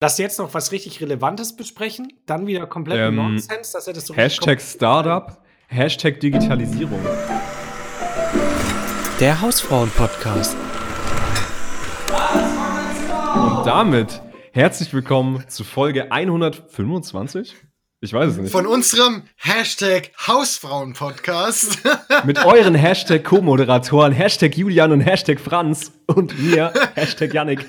dass jetzt noch was richtig Relevantes besprechen, dann wieder komplett Ähm, Nonsens, dass er das so Hashtag Startup, Hashtag Digitalisierung. Der Hausfrauen-Podcast. Und damit herzlich willkommen zu Folge 125. Ich weiß es nicht. Von unserem Hashtag Hausfrauen-Podcast. Mit euren Hashtag Co-Moderatoren, Hashtag Julian und Hashtag Franz und mir, Hashtag Yannick.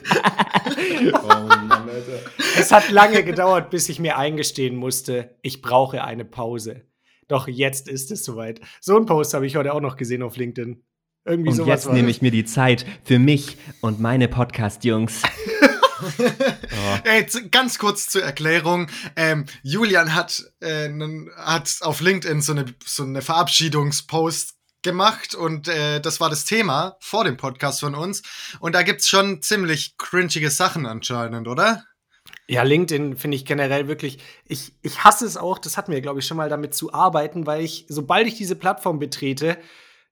oh Mann, Alter. Es hat lange gedauert, bis ich mir eingestehen musste, ich brauche eine Pause. Doch jetzt ist es soweit. So einen Post habe ich heute auch noch gesehen auf LinkedIn. Irgendwie Und sowas jetzt nehme ich mir die Zeit für mich und meine Podcast-Jungs. Ey, Jetzt ganz kurz zur Erklärung. Ähm, Julian hat, äh, hat auf LinkedIn so eine, so eine Verabschiedungspost gemacht und äh, das war das Thema vor dem Podcast von uns. Und da gibt's schon ziemlich cringige Sachen anscheinend, oder? Ja, LinkedIn finde ich generell wirklich, ich, ich hasse es auch, das hatten wir, glaube ich, schon mal damit zu arbeiten, weil ich, sobald ich diese Plattform betrete,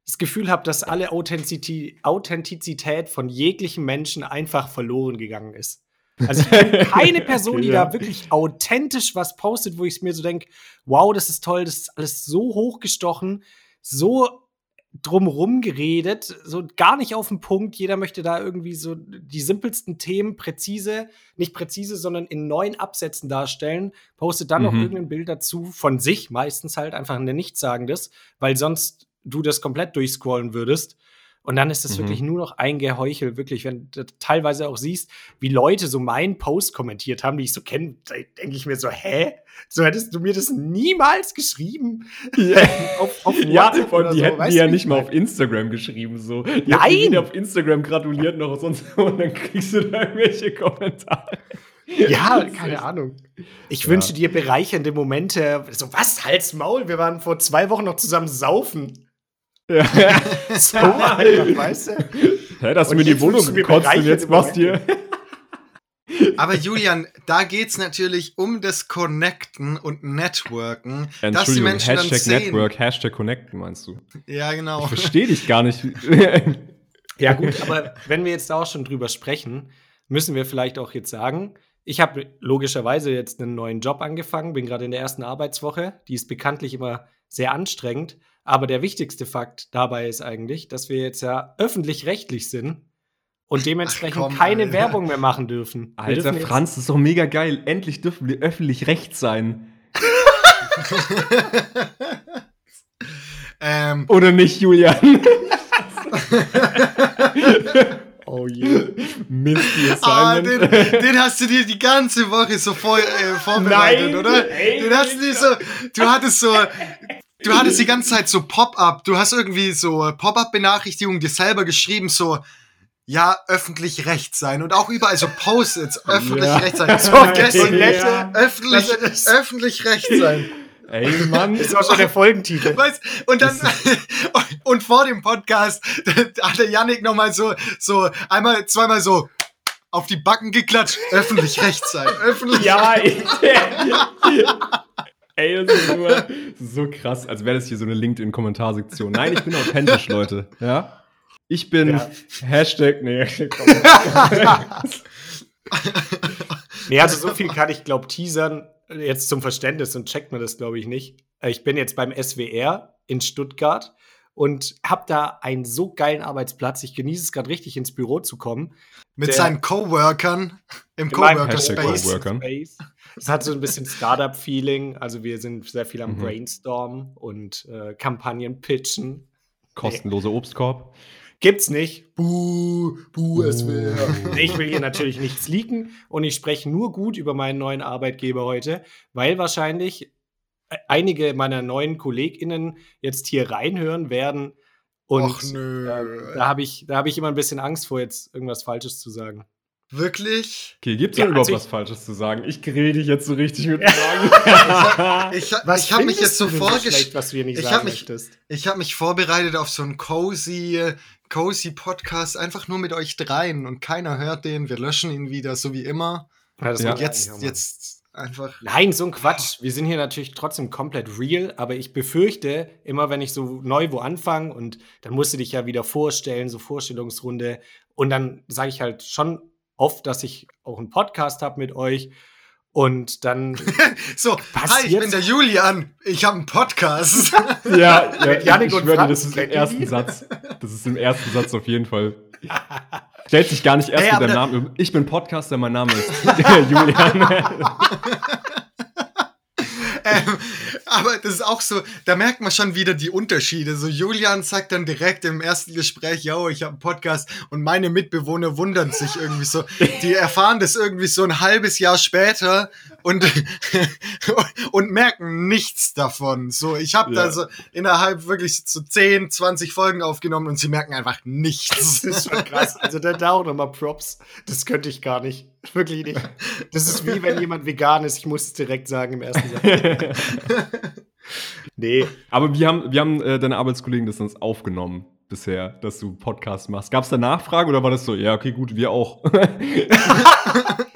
das Gefühl habe, dass alle Authentizität, Authentizität von jeglichen Menschen einfach verloren gegangen ist. Also ich bin keine Person, die Ja. da wirklich authentisch was postet, wo ich mir so denke, wow, das ist toll, das ist alles so hochgestochen, so drumrum geredet, so gar nicht auf den Punkt. Jeder möchte da irgendwie so die simpelsten Themen präzise, nicht präzise, sondern in neuen Absätzen darstellen, postet dann noch Mhm. irgendein Bild dazu von sich, meistens halt einfach ein Nichtssagendes, weil sonst du das komplett durchscrollen würdest. Und dann ist das Mhm. wirklich nur noch ein Geheuchel, wirklich, wenn du teilweise auch siehst, wie Leute so meinen Post kommentiert haben, die ich so kenne, denke ich mir so, hä? So hättest du mir das niemals geschrieben. auf, auf Ja, oder die so, hätten weißt die ja nicht ich mal auf Instagram geschrieben. So. Die Nein! auf Instagram gratuliert noch und sonst und dann kriegst du da irgendwelche Kommentare. Ja, keine Ahnung. Ich Ja. wünsche dir bereichernde Momente. So, was? Halt's Maul? Wir waren vor zwei Wochen noch zusammen saufen. Ja. So einfach, weißt du? Hä, dass du Und mir die Wohnung du gekotzt und jetzt machst du Aber Julian, da geht's natürlich um das Connecten und Networken, dass die Entschuldigung, Menschen dann Hashtag sehen. Network, Hashtag Connecten meinst du? Ja, genau. Ich verstehe dich gar nicht. Ja, gut, aber wenn wir jetzt da auch schon drüber sprechen, müssen wir vielleicht auch jetzt sagen, ich habe logischerweise jetzt einen neuen Job angefangen, bin gerade in der ersten Arbeitswoche. Die ist bekanntlich immer sehr anstrengend. Aber der wichtigste Fakt dabei ist eigentlich, dass wir jetzt ja öffentlich-rechtlich sind und dementsprechend komm, keine Alter. Werbung mehr machen dürfen. Wir Alter dürfen Franz, das ist doch mega geil. Endlich dürfen wir öffentlich recht sein. ähm, Oder nicht, Julian? Oh je. Mist, die ah, Assignment. den, den hast du dir die ganze Woche so vor, äh, vorbereitet, Nein, oder? ey, den hast du dir so, du hattest so, du hattest die ganze Zeit so Pop-up, du hast irgendwie so Pop-up-Benachrichtigungen dir selber geschrieben, so, ja, öffentlich recht sein und auch überall so Post-its, öffentlich Ja. recht sein. So, Vergessen, ja. öffentlich, Das ist- öffentlich recht sein. Ey, Mann. Das ist auch schon der Folgentitel. Weißt, und dann und vor dem Podcast da hat der Yannick noch mal so so einmal zweimal so auf die Backen geklatscht, öffentlich recht sein, öffentlich. Ja, ey. Ey, das ist, nur, so krass, als wäre das hier so eine LinkedIn-Kommentarsektion. Nein, ich bin authentisch, Leute. Ja? Ich bin Ja. Hashtag, nee, komm. Nee, also so viel kann ich, glaube teasern. Jetzt zum Verständnis und checkt man das, glaube ich, nicht. Äh, Ich bin jetzt beim SWR in Stuttgart und habe da einen so geilen Arbeitsplatz. Ich genieße es gerade richtig, ins Büro zu kommen. Mit Der- seinen Coworkern im In meinem Coworker Hashtag Space. Coworkern. Space. Es hat so ein bisschen Startup-Feeling. Also wir sind sehr viel am Mhm. Brainstormen und äh, Kampagnen pitchen. Kostenloser Obstkorb. Gibt's nicht. Buh, buh, SWR. Nee, Ich will hier natürlich nichts leaken und ich spreche nur gut über meinen neuen Arbeitgeber heute, weil wahrscheinlich äh, einige meiner neuen KollegInnen jetzt hier reinhören werden. Und Och nö. ähm, da habe ich, da hab ich immer ein bisschen Angst vor, jetzt irgendwas Falsches zu sagen. Wirklich? Okay, gibt's Ja, denn überhaupt also was Falsches zu sagen? Ich grill dich jetzt so richtig mit Fragen. Ich, ha- ich habe mich jetzt so vorgestellt. schlecht, was du hier nicht ich sagen hab mich- möchtest? Ich habe mich vorbereitet auf so einen cozy, cozy Podcast, einfach nur mit euch dreien und keiner hört den. Wir löschen ihn wieder, so wie immer. Ja, das Ja. wollte ich Jetzt, jetzt einfach. Nein, so ein Quatsch. Wir sind hier natürlich trotzdem komplett real, aber ich befürchte, immer wenn ich so neu wo anfange und dann musst du dich ja wieder vorstellen, so Vorstellungsrunde. Und dann sage ich halt schon oft, dass ich auch einen Podcast habe mit euch. Und dann. so, hi, ich bin der Julian. Ich habe einen Podcast. ja, ja Janik und Franz, das ist im ersten Satz. Das ist im ersten Satz auf jeden Fall. Stellt sich gar nicht erst hey, mit dem Namen. Ich bin Podcaster, mein Name ist Julian. Aber das ist auch so, da merkt man schon wieder die Unterschiede. So Julian sagt dann direkt im ersten Gespräch, yo, ich habe einen Podcast und meine Mitbewohner wundern sich irgendwie so. Die erfahren das irgendwie so ein halbes Jahr später und, und merken nichts davon. So, ich habe ja. da so innerhalb wirklich so 10, 20 Folgen aufgenommen und sie merken einfach nichts. Das ist schon krass. Also da, da auch nochmal Props. Das könnte ich gar nicht. Wirklich nicht. Das ist wie wenn jemand vegan ist. Ich muss es direkt sagen im ersten Satz. nee. Aber wir haben, wir haben äh, deine Arbeitskollegen das uns aufgenommen bisher, dass du Podcast machst. Gab es da Nachfragen oder war das so, ja, okay, gut, wir auch?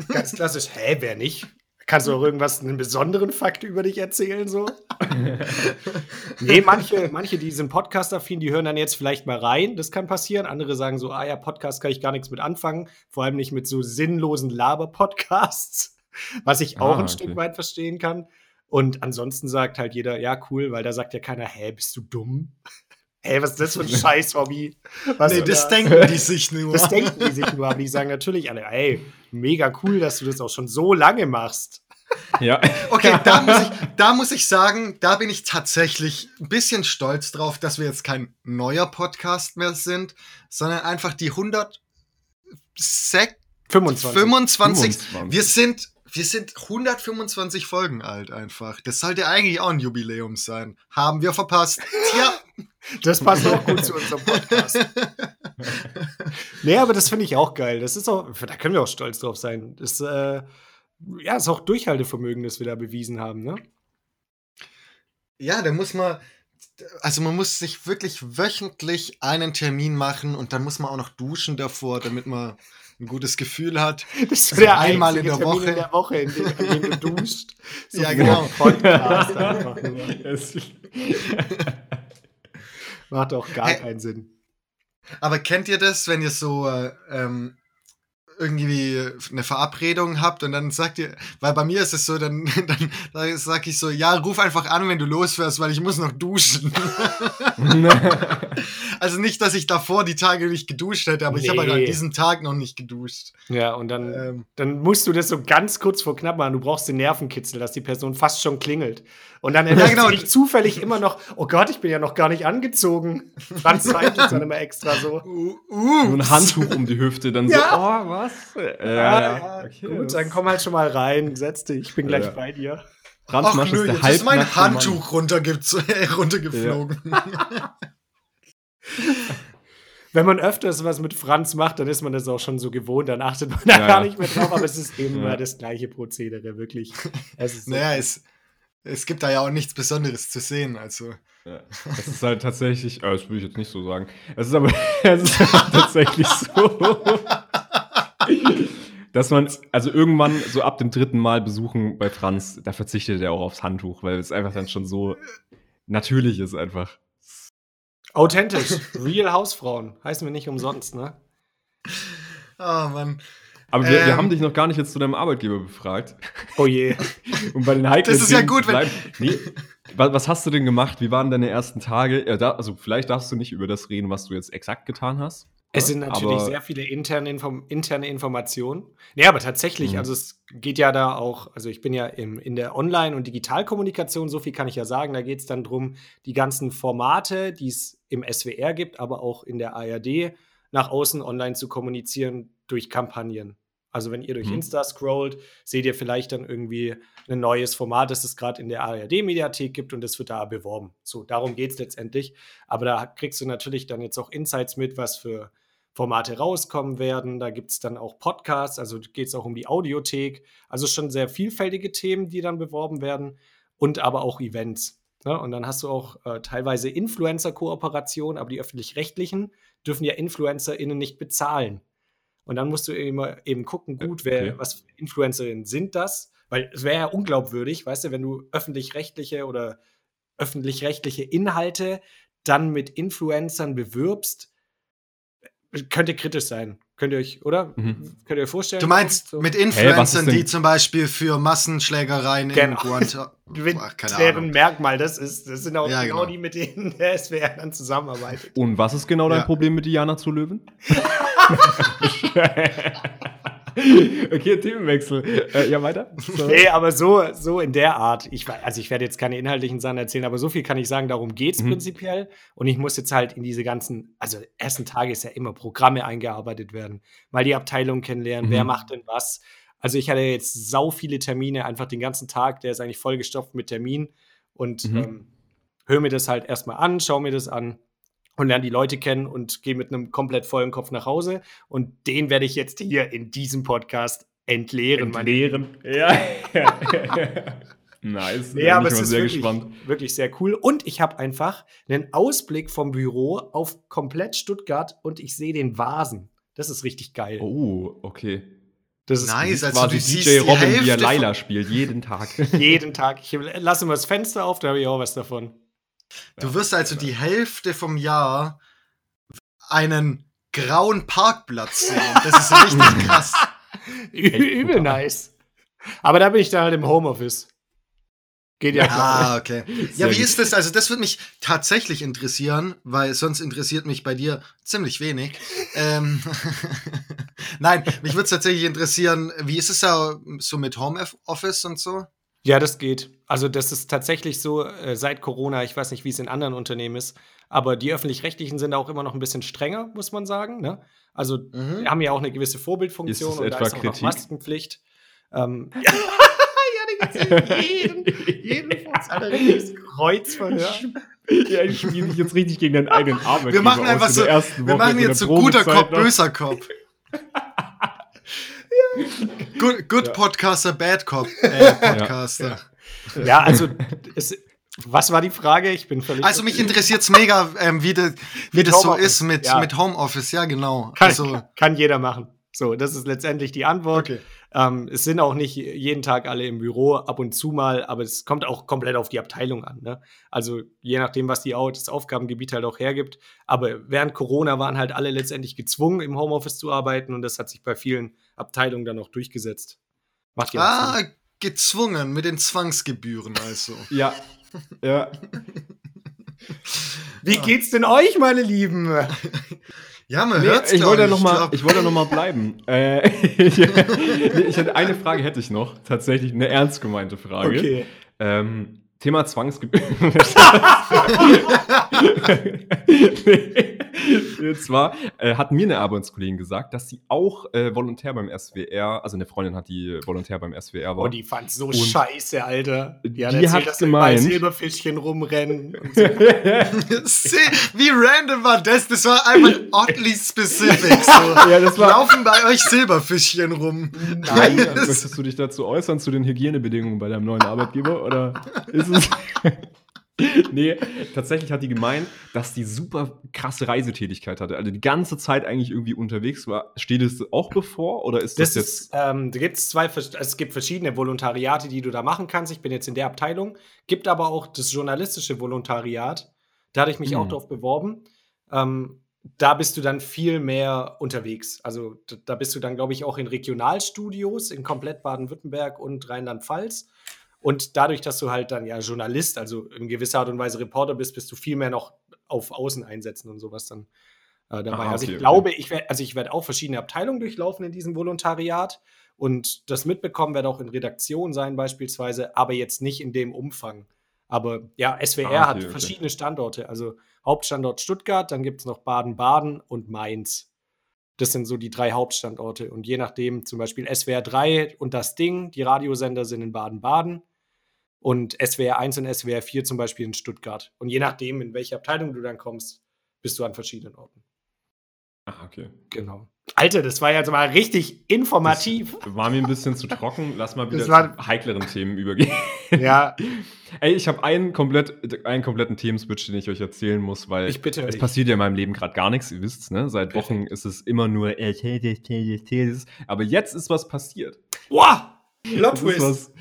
Ganz klassisch, hä, wer nicht? Kannst du auch irgendwas, einen besonderen Fakt über dich erzählen, so? nee, manche, manche, die sind Podcast-affin, die hören dann jetzt vielleicht mal rein. Das kann passieren. Andere sagen so, ah ja, Podcast kann ich gar nichts mit anfangen. Vor allem nicht mit so sinnlosen Laber-Podcasts, was ich auch ah, ein okay. Stück weit verstehen kann. Und ansonsten sagt halt jeder, ja, cool, weil da sagt ja keiner, hä, bist du dumm? Hä, was ist das für ein Scheiß-Hobby? Nee, das denken die sich nur. Das denken die sich nur, aber die sagen natürlich alle, ey, mega cool, dass du das auch schon so lange machst. Ja. Okay, da muss, ich, da muss ich sagen, da bin ich tatsächlich ein bisschen stolz drauf, dass wir jetzt kein neuer Podcast mehr sind, sondern einfach die 100 Sek 25. 25. 25. Wir sind wir sind 125 Folgen alt einfach. Das sollte eigentlich auch ein Jubiläum sein. Haben wir verpasst. Tja. Das passt auch gut zu unserem Podcast. nee, aber das finde ich auch geil. Das ist auch, da können wir auch stolz drauf sein. Das äh, ja, ist auch Durchhaltevermögen, das wir da bewiesen haben, ne? Ja, da muss man, also man muss sich wirklich wöchentlich einen Termin machen und dann muss man auch noch duschen davor, damit man ein gutes Gefühl hat. Das ist also der einmal in der Termin Woche. in der Woche, in dem, in dem du duscht. So ja, genau. Podcast einfach Macht auch gar hey, keinen Sinn. Aber kennt ihr das, wenn ihr so äh, ähm, irgendwie eine Verabredung habt und dann sagt ihr, weil bei mir ist es so, dann, dann, dann sag ich so, ja, ruf einfach an, wenn du losfährst, weil ich muss noch duschen. also nicht, dass ich davor die Tage nicht geduscht hätte, aber nee. ich habe halt an diesem Tag noch nicht geduscht. Ja, und dann, ähm, dann musst du das so ganz kurz vor knapp machen. Du brauchst den Nervenkitzel, dass die Person fast schon klingelt. Und dann erinnert ja, genau. sich zufällig immer noch, oh Gott, ich bin ja noch gar nicht angezogen. Franz zeigt es dann immer extra so. Uh, uh. So ein Handtuch um die Hüfte, dann ja. so, oh, was? Ja, ja, ja. Okay, gut, dann komm halt schon mal rein, setz dich, ich bin gleich bei dir. Franz Ach, nö, jetzt ist mein Handtuch runtergeflogen. Wenn man öfters was mit Franz macht, dann ist man das auch schon so gewohnt, dann achtet man da gar nicht mehr drauf, aber es ist eben immer das gleiche Prozedere, wirklich. Es ist so naja, es, es gibt da ja auch nichts Besonderes zu sehen, also. Ja, es ist halt tatsächlich, äh, das würde ich jetzt nicht so sagen. Es ist aber es ist tatsächlich so, dass man, also irgendwann so ab dem dritten Mal besuchen bei Franz, da verzichtet er auch aufs Handtuch, weil es einfach dann schon so natürlich ist einfach. Authentisch. Real Hausfrauen. Heißen wir nicht umsonst, ne? Oh Mann. Aber wir, ähm, wir, haben dich noch gar nicht jetzt zu deinem Arbeitgeber befragt. Oh je. Und bei den heiklen Das ist ja gut, wenn. Nee, was hast du denn gemacht? Wie waren deine ersten Tage? Also, vielleicht darfst du nicht über das reden, was du jetzt exakt getan hast. Es sind natürlich aber sehr viele interne, Inform interne Informationen. Nee, aber tatsächlich, mhm. also es geht ja da auch, also ich bin ja im, in der Online- und Digitalkommunikation, so viel kann ich ja sagen, da geht es dann darum, die ganzen Formate, die es im SWR gibt, aber auch in der ARD, nach außen online zu kommunizieren durch Kampagnen. Also wenn ihr durch mhm. Insta scrollt, seht ihr vielleicht dann irgendwie ein neues Format, das es gerade in der ARD-Mediathek gibt und das wird da beworben. So, darum geht es letztendlich. Aber da kriegst du natürlich dann jetzt auch Insights mit, was für Formate rauskommen werden. Da gibt es dann auch Podcasts, also geht es auch um die Audiothek. Also schon sehr vielfältige Themen, die dann beworben werden und aber auch Events. Ne? Und dann hast du auch äh, teilweise Influencer-Kooperationen, aber die öffentlich-rechtlichen dürfen ja InfluencerInnen nicht bezahlen. Und dann musst du immer eben gucken, gut, wer, okay. was für Influencerinnen sind das? Weil es wäre ja unglaubwürdig, weißt du, wenn du öffentlich-rechtliche oder öffentlich-rechtliche Inhalte dann mit Influencern bewirbst, könnte kritisch sein. Könnt ihr euch, oder? Mhm. Könnt ihr euch vorstellen? Du meinst so? mit Influencern, hey, die zum Beispiel für Massenschlägereien genau. in Guantanamo. deren Merkmal das ist. Das sind auch ja, genau, genau, die, mit denen der SWR dann zusammenarbeitet. Und was ist genau dein ja. Problem mit Diana zu Löwen? okay, Themenwechsel. Äh, ja, weiter? So. Nee, aber so, so in der Art. Ich, also ich werde jetzt keine inhaltlichen Sachen erzählen, aber so viel kann ich sagen, darum geht es mhm. prinzipiell. Und ich muss jetzt halt in diese ganzen, also ersten Tage ist ja immer Programme eingearbeitet werden, mal die Abteilung kennenlernen, mhm. wer macht denn was. Also ich hatte jetzt sau viele Termine, einfach den ganzen Tag, der ist eigentlich vollgestopft mit Terminen und mhm. ähm, höre mir das halt erstmal an, schaue mir das an und lerne die Leute kennen und gehe mit einem komplett vollen Kopf nach Hause. Und den werde ich jetzt hier in diesem Podcast entleeren. Entleeren. Ja. nice. Ja, aber es ist sehr wirklich, gespannt. wirklich sehr cool. Und ich habe einfach einen Ausblick vom Büro auf komplett Stuttgart und ich sehe den Vasen. Das ist richtig geil. Oh, okay. Das ist nice, also quasi DJ Robin, wie er Laila spielt, jeden Tag. jeden Tag. Ich lasse immer das Fenster auf, da habe ich auch was davon. Du wirst also die Hälfte vom Jahr einen grauen Parkplatz sehen. Das ist richtig krass. Übel nice. Aber da bin ich dann halt im Homeoffice. Geht ja klar. Ah, okay. ja, wie ist das? Also, das würde mich tatsächlich interessieren, weil sonst interessiert mich bei dir ziemlich wenig. ähm, Nein, mich würde es tatsächlich interessieren, wie ist es da so mit Homeoffice und so? Ja, das geht. Also das ist tatsächlich so äh, seit Corona, ich weiß nicht, wie es in anderen Unternehmen ist, aber die öffentlich-rechtlichen sind auch immer noch ein bisschen strenger, muss man sagen. Ne? Also mhm. haben ja auch eine gewisse Vorbildfunktion ist und da ist auch Kritik? noch Maskenpflicht. Ähm, ja, ja jeden, jeden Fuß, Kreuzverhör. Ja, ich spiele mich jetzt richtig gegen deinen eigenen Arbeitgeber Wir machen einfach so, wir machen jetzt so guter Kopf, böser Kopf. Good, good ja. Podcaster, Bad Cop äh, Podcaster. Ja, ja also es, was war die Frage? Ich bin völlig. Also mich interessiert es mega, ähm, wie, de, wie das so ist mit, ja. mit Homeoffice, ja, genau. Kann, also, kann jeder machen. So, das ist letztendlich die Antwort. Okay. Ähm, es sind auch nicht jeden Tag alle im Büro, ab und zu mal, aber es kommt auch komplett auf die Abteilung an. Ne? Also je nachdem, was die, das Aufgabengebiet halt auch hergibt. Aber während Corona waren halt alle letztendlich gezwungen, im Homeoffice zu arbeiten und das hat sich bei vielen Abteilungen dann auch durchgesetzt. Macht ja Ah, Sinn. gezwungen mit den Zwangsgebühren also. ja. Ja. Wie geht's denn euch, meine Lieben? Ja, man nee, hört's, ich wollte noch mal, ich wollte noch mal bleiben. äh, ich, ich hätte eine Frage hätte ich noch, tatsächlich eine ernst gemeinte Frage. Okay. Ähm, Thema Zwangsgebühren. nee. Und zwar äh, hat mir eine Arbeitskollegin gesagt, dass sie auch äh, Volontär beim SWR, also eine Freundin hat, die Volontär beim SWR war. Oh, die fand so und scheiße, Alter. Die, die hat, erzählt, hat gemeint, Silberfischchen rumrennen. So. Wie random war das? Das war einfach oddly specific. So. Ja, das war Laufen bei euch Silberfischchen rum. Nein. Möchtest du dich dazu äußern, zu den Hygienebedingungen bei deinem neuen Arbeitgeber? Oder ist es nee, tatsächlich hat die gemeint, dass die super krasse Reisetätigkeit hatte. Also die ganze Zeit eigentlich irgendwie unterwegs war. Steht es auch bevor oder ist das, das jetzt? Ist, ähm, da gibt es zwei, es gibt verschiedene Volontariate, die du da machen kannst. Ich bin jetzt in der Abteilung. Gibt aber auch das journalistische Volontariat. Da hatte ich mich hm. auch drauf beworben. Ähm, da bist du dann viel mehr unterwegs. Also da bist du dann, glaube ich, auch in Regionalstudios in komplett Baden-Württemberg und Rheinland-Pfalz. Und dadurch, dass du halt dann ja Journalist, also in gewisser Art und Weise Reporter bist, bist du viel mehr noch auf Außeneinsätzen und sowas dann äh, dabei. Ah, also okay, also ich okay. glaube, ich werde, also ich werde auch verschiedene Abteilungen durchlaufen in diesem Volontariat und das mitbekommen werde auch in Redaktion sein beispielsweise, aber jetzt nicht in dem Umfang. Aber ja, SWR ah, okay, hat verschiedene Standorte. Also Hauptstandort Stuttgart, dann gibt es noch Baden-Baden und Mainz. Das sind so die drei Hauptstandorte. Und je nachdem, zum Beispiel SWR 3 und das Ding, die Radiosender sind in Baden-Baden und SWR 1 und SWR 4 zum Beispiel in Stuttgart. Und je nachdem, in welche Abteilung du dann kommst, bist du an verschiedenen Orten. Ah, okay. Genau. Alter, das war jetzt mal richtig informativ. Das war mir ein bisschen zu trocken. Lass mal wieder zu heikleren Themen übergehen. Ja. Ey, ich habe einen, komplett, einen kompletten Themenswitch, den ich euch erzählen muss, weil es passiert ja in meinem Leben gerade gar nichts. Ihr wisst ne? Seit Wochen ist es immer nur Aber jetzt ist was passiert. Wow! Plot Twist.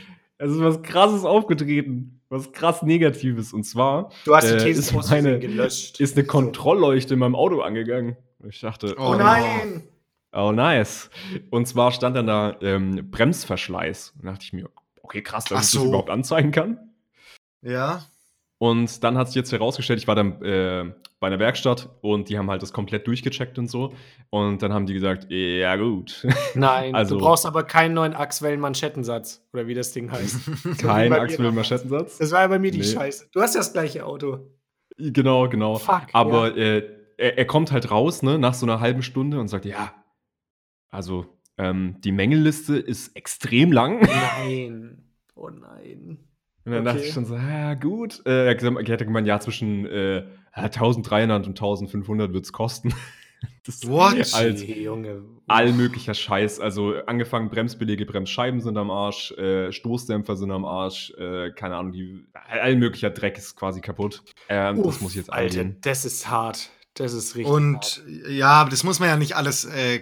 Es ist was krasses aufgetreten. Was krass Negatives. Und zwar. Du hast die äh, ist, meine, gelöscht. ist eine Kontrollleuchte in meinem Auto angegangen. Ich dachte. Oh, oh nein! Oh, nice. Und zwar stand dann da ähm, Bremsverschleiß. Da dachte ich mir, okay, krass, dass Ach ich so. das überhaupt anzeigen kann. Ja. Und dann hat sich jetzt herausgestellt, ich war dann äh, bei einer Werkstatt und die haben halt das komplett durchgecheckt und so. Und dann haben die gesagt, ja gut, Nein, Also- du brauchst aber keinen neuen Achswellen-Manschettensatz oder wie das Ding heißt. kein Achswillen-Manschettensatz. Das war ja bei mir die Nee. Scheiße. Du hast ja das gleiche Auto. Genau, genau. Fuck, Aber äh, er, er kommt halt raus, ne, nach so einer halben Stunde und sagt, ja, also ähm, die Mängelliste ist extrem lang. Nein. Oh nein. Und dann dachte Okay. ich schon so, ja, gut. Äh, er hat gesagt- er hätte gemeint, ja, zwischen äh, ja, 1300 und 1500 wird es kosten. das What? Als Hey, Junge. all möglicher Scheiß. Also angefangen Bremsbeläge, Bremsscheiben sind am Arsch, äh, Stoßdämpfer sind am Arsch, äh, keine Ahnung, die, all möglicher Dreck ist quasi kaputt. Ähm, das Uff, muss ich jetzt Alter, das ist hart. Das ist richtig Und hart. ja, aber das muss man ja nicht alles äh,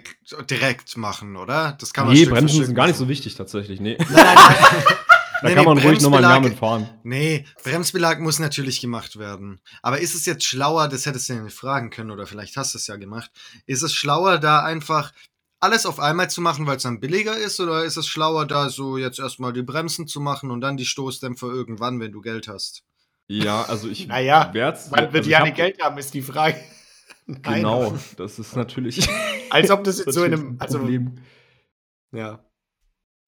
direkt machen, oder? Das kann man Nee, Stück für Bremsen Stück sind gar nicht so wichtig tatsächlich. Nee, Nein, nein, nein. da Nee, kann nee, man ruhig nochmal ein Jahr Bremsbelag- mitfahren. Nee, Bremsbelag muss natürlich gemacht werden. Aber ist es jetzt schlauer, das hättest du ja nicht fragen können, oder vielleicht hast du es ja gemacht, ist es schlauer, da einfach alles auf einmal zu machen, weil es dann billiger ist, oder ist es schlauer, da so jetzt erstmal die Bremsen zu machen und dann die Stoßdämpfer irgendwann, wenn du Geld hast? Ja, also ich Naja, werd's- wird also ich Janne hab- Geld haben, ist die Frage. Nein, Genau, das ist natürlich, Als ob das jetzt so in einem. ein Also, Problem. ja.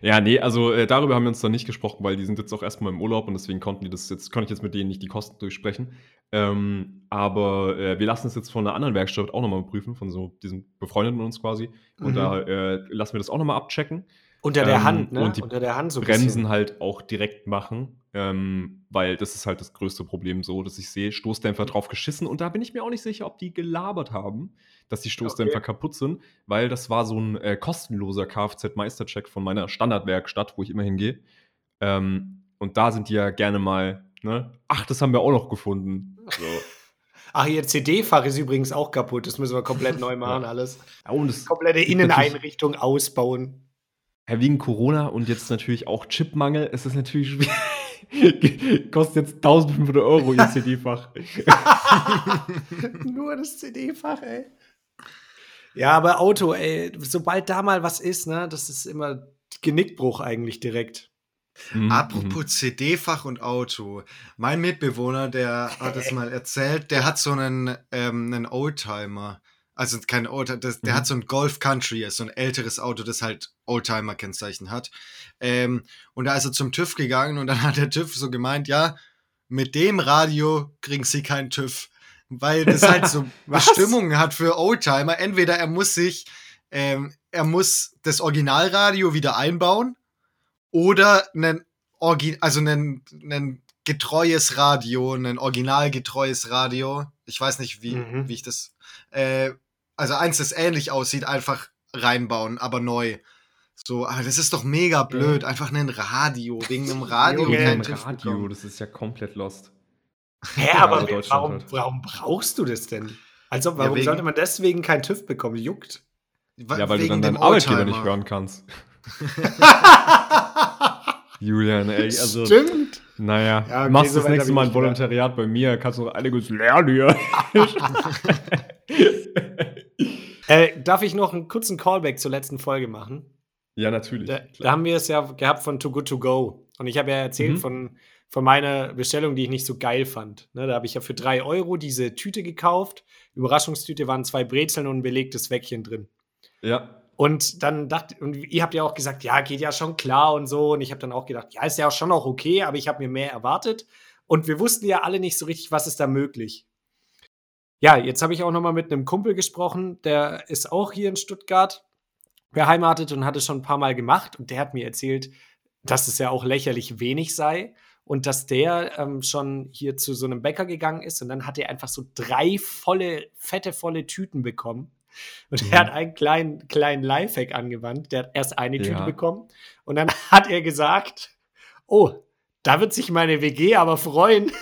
Ja, nee, also äh, darüber haben wir uns dann nicht gesprochen, weil die sind jetzt auch erstmal im Urlaub und deswegen konnten die das jetzt, konnte ich jetzt mit denen nicht die Kosten durchsprechen. Ähm, aber äh, wir lassen es jetzt von einer anderen Werkstatt auch nochmal prüfen, von so diesen Befreundeten uns quasi. Und Mhm. da äh, lassen wir das auch nochmal abchecken. Unter der Ähm, Hand, ne? und die Unter der Hand so Bremsen bisschen. halt auch direkt machen, ähm, weil das ist halt das größte Problem so, dass ich sehe, Stoßdämpfer drauf geschissen und da bin ich mir auch nicht sicher, ob die gelabert haben, dass die Stoßdämpfer kaputt sind, weil das war so ein äh, kostenloser Kfz-Meistercheck von meiner Standardwerkstatt, wo ich immer hingehe. Ähm, und da sind die ja gerne mal, ne? Ach, das haben wir auch noch gefunden. So. Ach, ihr CD-Fach ist übrigens auch kaputt. Das müssen wir komplett neu machen, alles. Ja, und das Komplette Inneneinrichtung ausbauen. Ja, wegen Corona und jetzt natürlich auch Chipmangel, ist es natürlich schwierig. Kostet jetzt 1500 Euro ihr CD-Fach. Nur das CD-Fach, ey. Ja, aber Auto, ey, sobald da mal was ist, ne, das ist immer Genickbruch eigentlich direkt. Mhm, Apropos CD-Fach und Auto. Mein Mitbewohner, der hat es mal erzählt, der hat so einen, ähm, einen Oldtimer. Also kein Oldtimer, das, der Mhm. hat so ein Golf Country, so ein älteres Auto, das halt Oldtimer-Kennzeichen hat. Ähm, und da ist er zum TÜV gegangen und dann hat der TÜV so gemeint, ja, mit dem Radio kriegen sie keinen TÜV. Weil das halt so? Bestimmungen hat für Oldtimer. Entweder er muss sich, ähm, er muss das Originalradio wieder einbauen oder ein Orgi also ein, ein getreues Radio, ein originalgetreues Radio. Ich weiß nicht, wie, Mhm. wie ich das. Äh, also eins, das ähnlich aussieht, einfach reinbauen, aber neu. So, aber das ist doch mega blöd. Einfach ein Radio. Wegen einem Radio Junge. kein Ein TÜV Radio, das ist ja komplett lost. Hä, Ja, aber also warum, halt. warum brauchst du das denn? Also, warum wegen- sollte man deswegen keinen TÜV bekommen? Juckt. Ja, weil du wegen dann dem deinen Arbeitgeber nicht hören kannst. Julian, ey, also, Stimmt. naja, Ja, okay, machst so das nächste Mal ein Volontariat bei mir, kannst du einiges lernen hier. Äh, darf ich noch einen kurzen Callback zur letzten Folge machen? ja, natürlich. Da, da haben wir es ja gehabt von Too Good To Go. Und ich habe ja erzählt Mhm. von, von meiner Bestellung, die ich nicht so geil fand. Ne, da habe ich ja für drei Euro diese Tüte gekauft. Überraschungstüte waren zwei Brezeln und ein belegtes Wäckchen drin. ja, Und dann dachte, und ihr habt ja auch gesagt, ja, geht ja schon klar und so. Und ich habe dann auch gedacht, ja, ist ja auch schon auch okay, aber ich habe mir mehr erwartet. Und wir wussten ja alle nicht so richtig, was ist da möglich. Ja, jetzt habe ich auch noch mal mit einem Kumpel gesprochen, der ist auch hier in Stuttgart beheimatet und hat es schon ein paar Mal gemacht. Und der hat mir erzählt, dass es ja auch lächerlich wenig sei und dass der ähm, schon hier zu so einem Bäcker gegangen ist und dann hat er einfach so drei volle, fette, volle Tüten bekommen. Und Mhm. er hat einen kleinen, kleinen Lifehack angewandt. Der hat erst eine Tüte Ja. bekommen und dann hat er gesagt, oh, da wird sich meine WG aber freuen.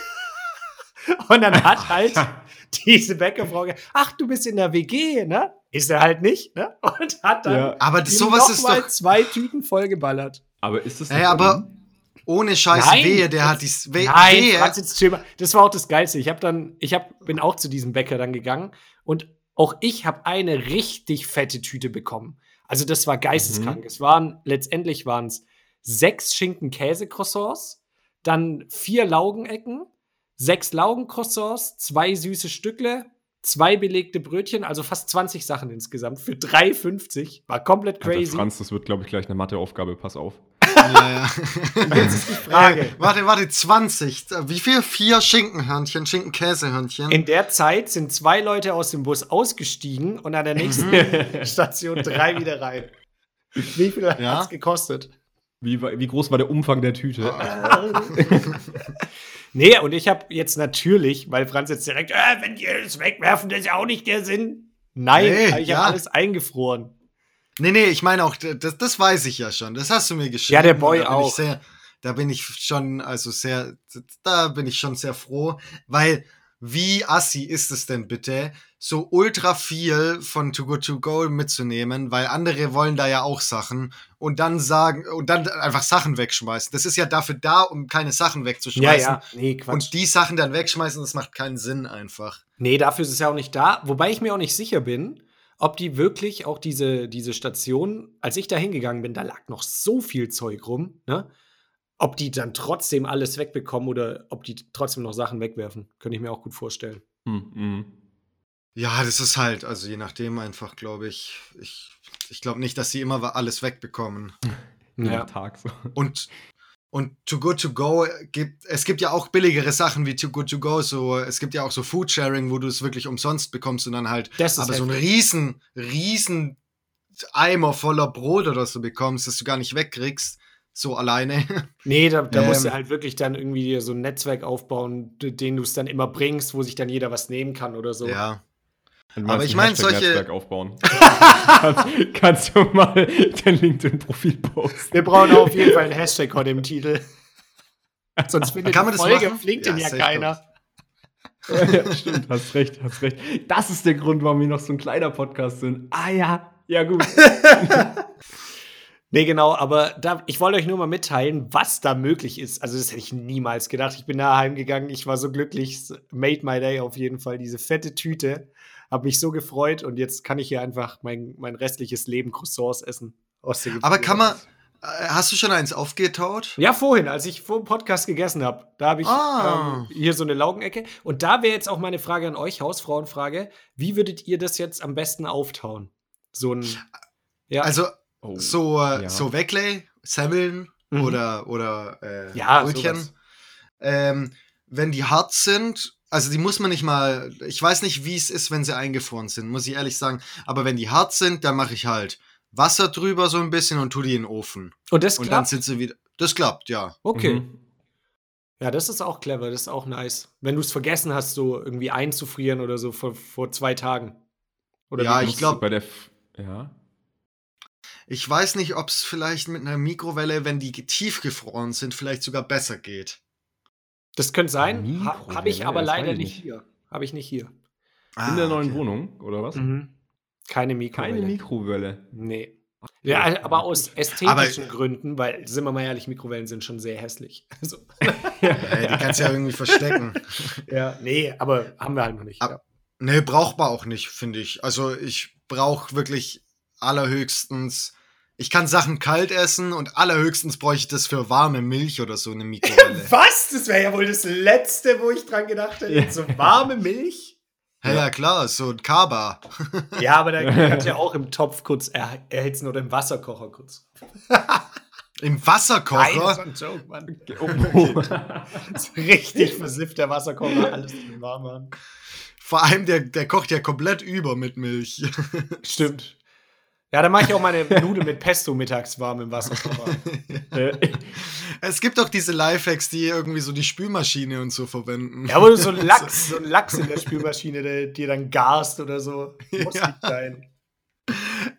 Und dann hat halt diese Bäckerfrau gesagt, ach, du bist in der WG, ne? Ist er halt nicht, ne? Und hat dann Ja. Aber das, sowas noch ist mal doch. zwei Tüten vollgeballert. aber ist das nicht aber dumm? ohne Scheiß, Nein, wehe, der das- hat die. We Nein, wehe. Das war auch das Geilste. Ich habe dann, ich hab, bin auch zu diesem Bäcker dann gegangen und auch ich habe eine richtig fette Tüte bekommen. Also das war geisteskrank. Mhm. Es waren letztendlich waren es sechs Schinken-Käse-Croissants, dann vier Laugenecken, sechs Laugencroissants, zwei süße Stückle, zwei belegte Brötchen, also fast 20 Sachen insgesamt für 3,50. War komplett Alter, crazy. Franz, das wird, glaube ich, gleich eine Matheaufgabe. Pass auf. Ja, ja. Jetzt ist die Frage. Äh, warte, warte, 20. Wie viel? Vier Schinkenhörnchen, Schinkenkäsehörnchen. In der Zeit sind zwei Leute aus dem Bus ausgestiegen und an der nächsten Station drei wieder rein. Wie viel Ja? hat's gekostet? Wie, wie groß war der Umfang der Tüte? Nee, und ich habe jetzt natürlich, weil Franz jetzt direkt, äh, wenn die es wegwerfen, das ist ja auch nicht der Sinn. Nein, Nee, ich ja. habe alles eingefroren. Nee, nee, ich meine auch, das, das weiß ich ja schon. Das hast du mir geschrieben. Ja, der Boy da auch. Sehr, da bin ich schon, also sehr, da bin ich schon sehr froh, weil wie assi ist es denn bitte, so ultra viel von Too Good To Go mitzunehmen, weil andere wollen da ja auch Sachen und dann sagen, und dann einfach Sachen wegschmeißen. Das ist ja dafür da, um keine Sachen Ja, wegzuschmeißen. ja, nee, Quatsch. Und die Sachen dann wegschmeißen, das macht keinen Sinn einfach. nee, dafür ist es ja auch nicht da. Wobei ich mir auch nicht sicher bin, ob die wirklich auch diese, diese Station, als ich da hingegangen bin, da lag noch so viel Zeug rum, ne? Ob die dann trotzdem alles wegbekommen oder ob die trotzdem noch Sachen wegwerfen. Könnte ich mir auch gut vorstellen. Hm, hm. Ja, das ist halt, also je nachdem einfach, glaube ich. Ich, ich glaube nicht, dass sie immer alles wegbekommen. Ja. Tag so. Und, und Too Good To Go gibt, es gibt ja auch billigere Sachen wie Too Good To Go, so, es gibt ja auch so Foodsharing, wo du es wirklich umsonst bekommst und dann halt, Das ist aber so heftig. riesen, riesen Eimer voller Brot oder so bekommst, das du gar nicht wegkriegst, so alleine. Nee, da, da musst du Ähm. halt wirklich dann irgendwie so ein Netzwerk aufbauen, den du es dann immer bringst, wo sich dann jeder was nehmen kann oder so. Ja. Aber ich ein mein, Hashtag-Netzwerk solche- aufbauen. kannst, kannst du mal dein LinkedIn-Profil posten? Wir brauchen auf jeden Fall einen Hashtag heute im Titel. Sonst findet Kann man die das Folge machen? auf LinkedIn Ja, ja, keiner. ja, stimmt, hast recht, hast recht. Das ist der Grund, warum wir noch so ein kleiner Podcast sind. Ah ja, ja gut. Nee, genau, aber da, ich wollte euch nur mal mitteilen, was da möglich ist. Also, das hätte ich niemals gedacht. Ich bin da heimgegangen, ich war so glücklich. Made my day auf jeden Fall. Diese fette Tüte. Hab mich so gefreut und jetzt kann ich hier einfach mein, mein restliches Leben Croissants essen. Aber kann man, äh, hast du schon eins aufgetaut? Ja, vorhin, als ich vor dem Podcast gegessen habe. Da habe ich Ah. ähm, hier so eine Laugenecke. Und da wäre jetzt auch meine Frage an euch, Hausfrauenfrage. Wie würdet ihr das jetzt am besten auftauen? So ein. Ja, Also, Oh, so, äh, ja. so Wegley, Semmeln Mhm. oder, oder äh, Ja, Brötchen. Ähm, wenn die hart sind, also die muss man nicht mal, ich weiß nicht, wie es ist, wenn sie eingefroren sind, muss ich ehrlich sagen. Aber wenn die hart sind, dann mache ich halt Wasser drüber so ein bisschen und tue die in den Ofen. und das Und dann klappt. sind sie wieder. Das klappt, ja. Okay. Mhm. Ja, das ist auch clever, das ist auch nice. Wenn du es vergessen hast, so irgendwie einzufrieren oder so vor, vor zwei Tagen. Oder Ja, wie- ich Musst du glaub- Bei der F ja. Ich weiß nicht, ob es vielleicht mit einer Mikrowelle, wenn die tiefgefroren sind, vielleicht sogar besser geht. Das könnte sein. Ha, Habe ich aber leider ich nicht nicht. hier. Habe ich nicht hier. In Ah, der neuen okay. Wohnung, oder was? Mhm. Keine Mikrowelle. Keine Mikrowelle. Nee. Ja, aber aus ästhetischen Gründen, weil, sind wir mal ehrlich, Mikrowellen sind schon sehr hässlich. Also, Ey, die kannst du ja irgendwie verstecken. ja, nee, aber haben wir halt noch nicht. Ab- Nee, brauchbar auch nicht, finde ich. Also ich brauche wirklich allerhöchstens. Ich kann Sachen kalt essen und allerhöchstens bräuchte ich das für warme Milch oder so eine Mikrowelle. Was? Das wäre ja wohl das Letzte, wo ich dran gedacht hätte. So warme Milch? ja, ja, klar, so ein Kaba. Ja, aber da kannst du ja auch im Topf kurz er erhitzen oder im Wasserkocher kurz. Im Nein, das Wasserkocher. war ein Joke, Mann. Oh. So richtig versifft der Wasserkocher, alles drin warm machen. Vor allem, der, der kocht ja komplett über mit Milch. Stimmt. Ja, dann mache ich auch meine Nudeln mit Pesto mittags warm im. Äh, es gibt auch diese Lifehacks, die irgendwie so die Spülmaschine und so verwenden. Ja, wo du so ein Lachs, so ein Lachs in der Spülmaschine, der dir dann garst oder so. Muss Ja. nicht sein.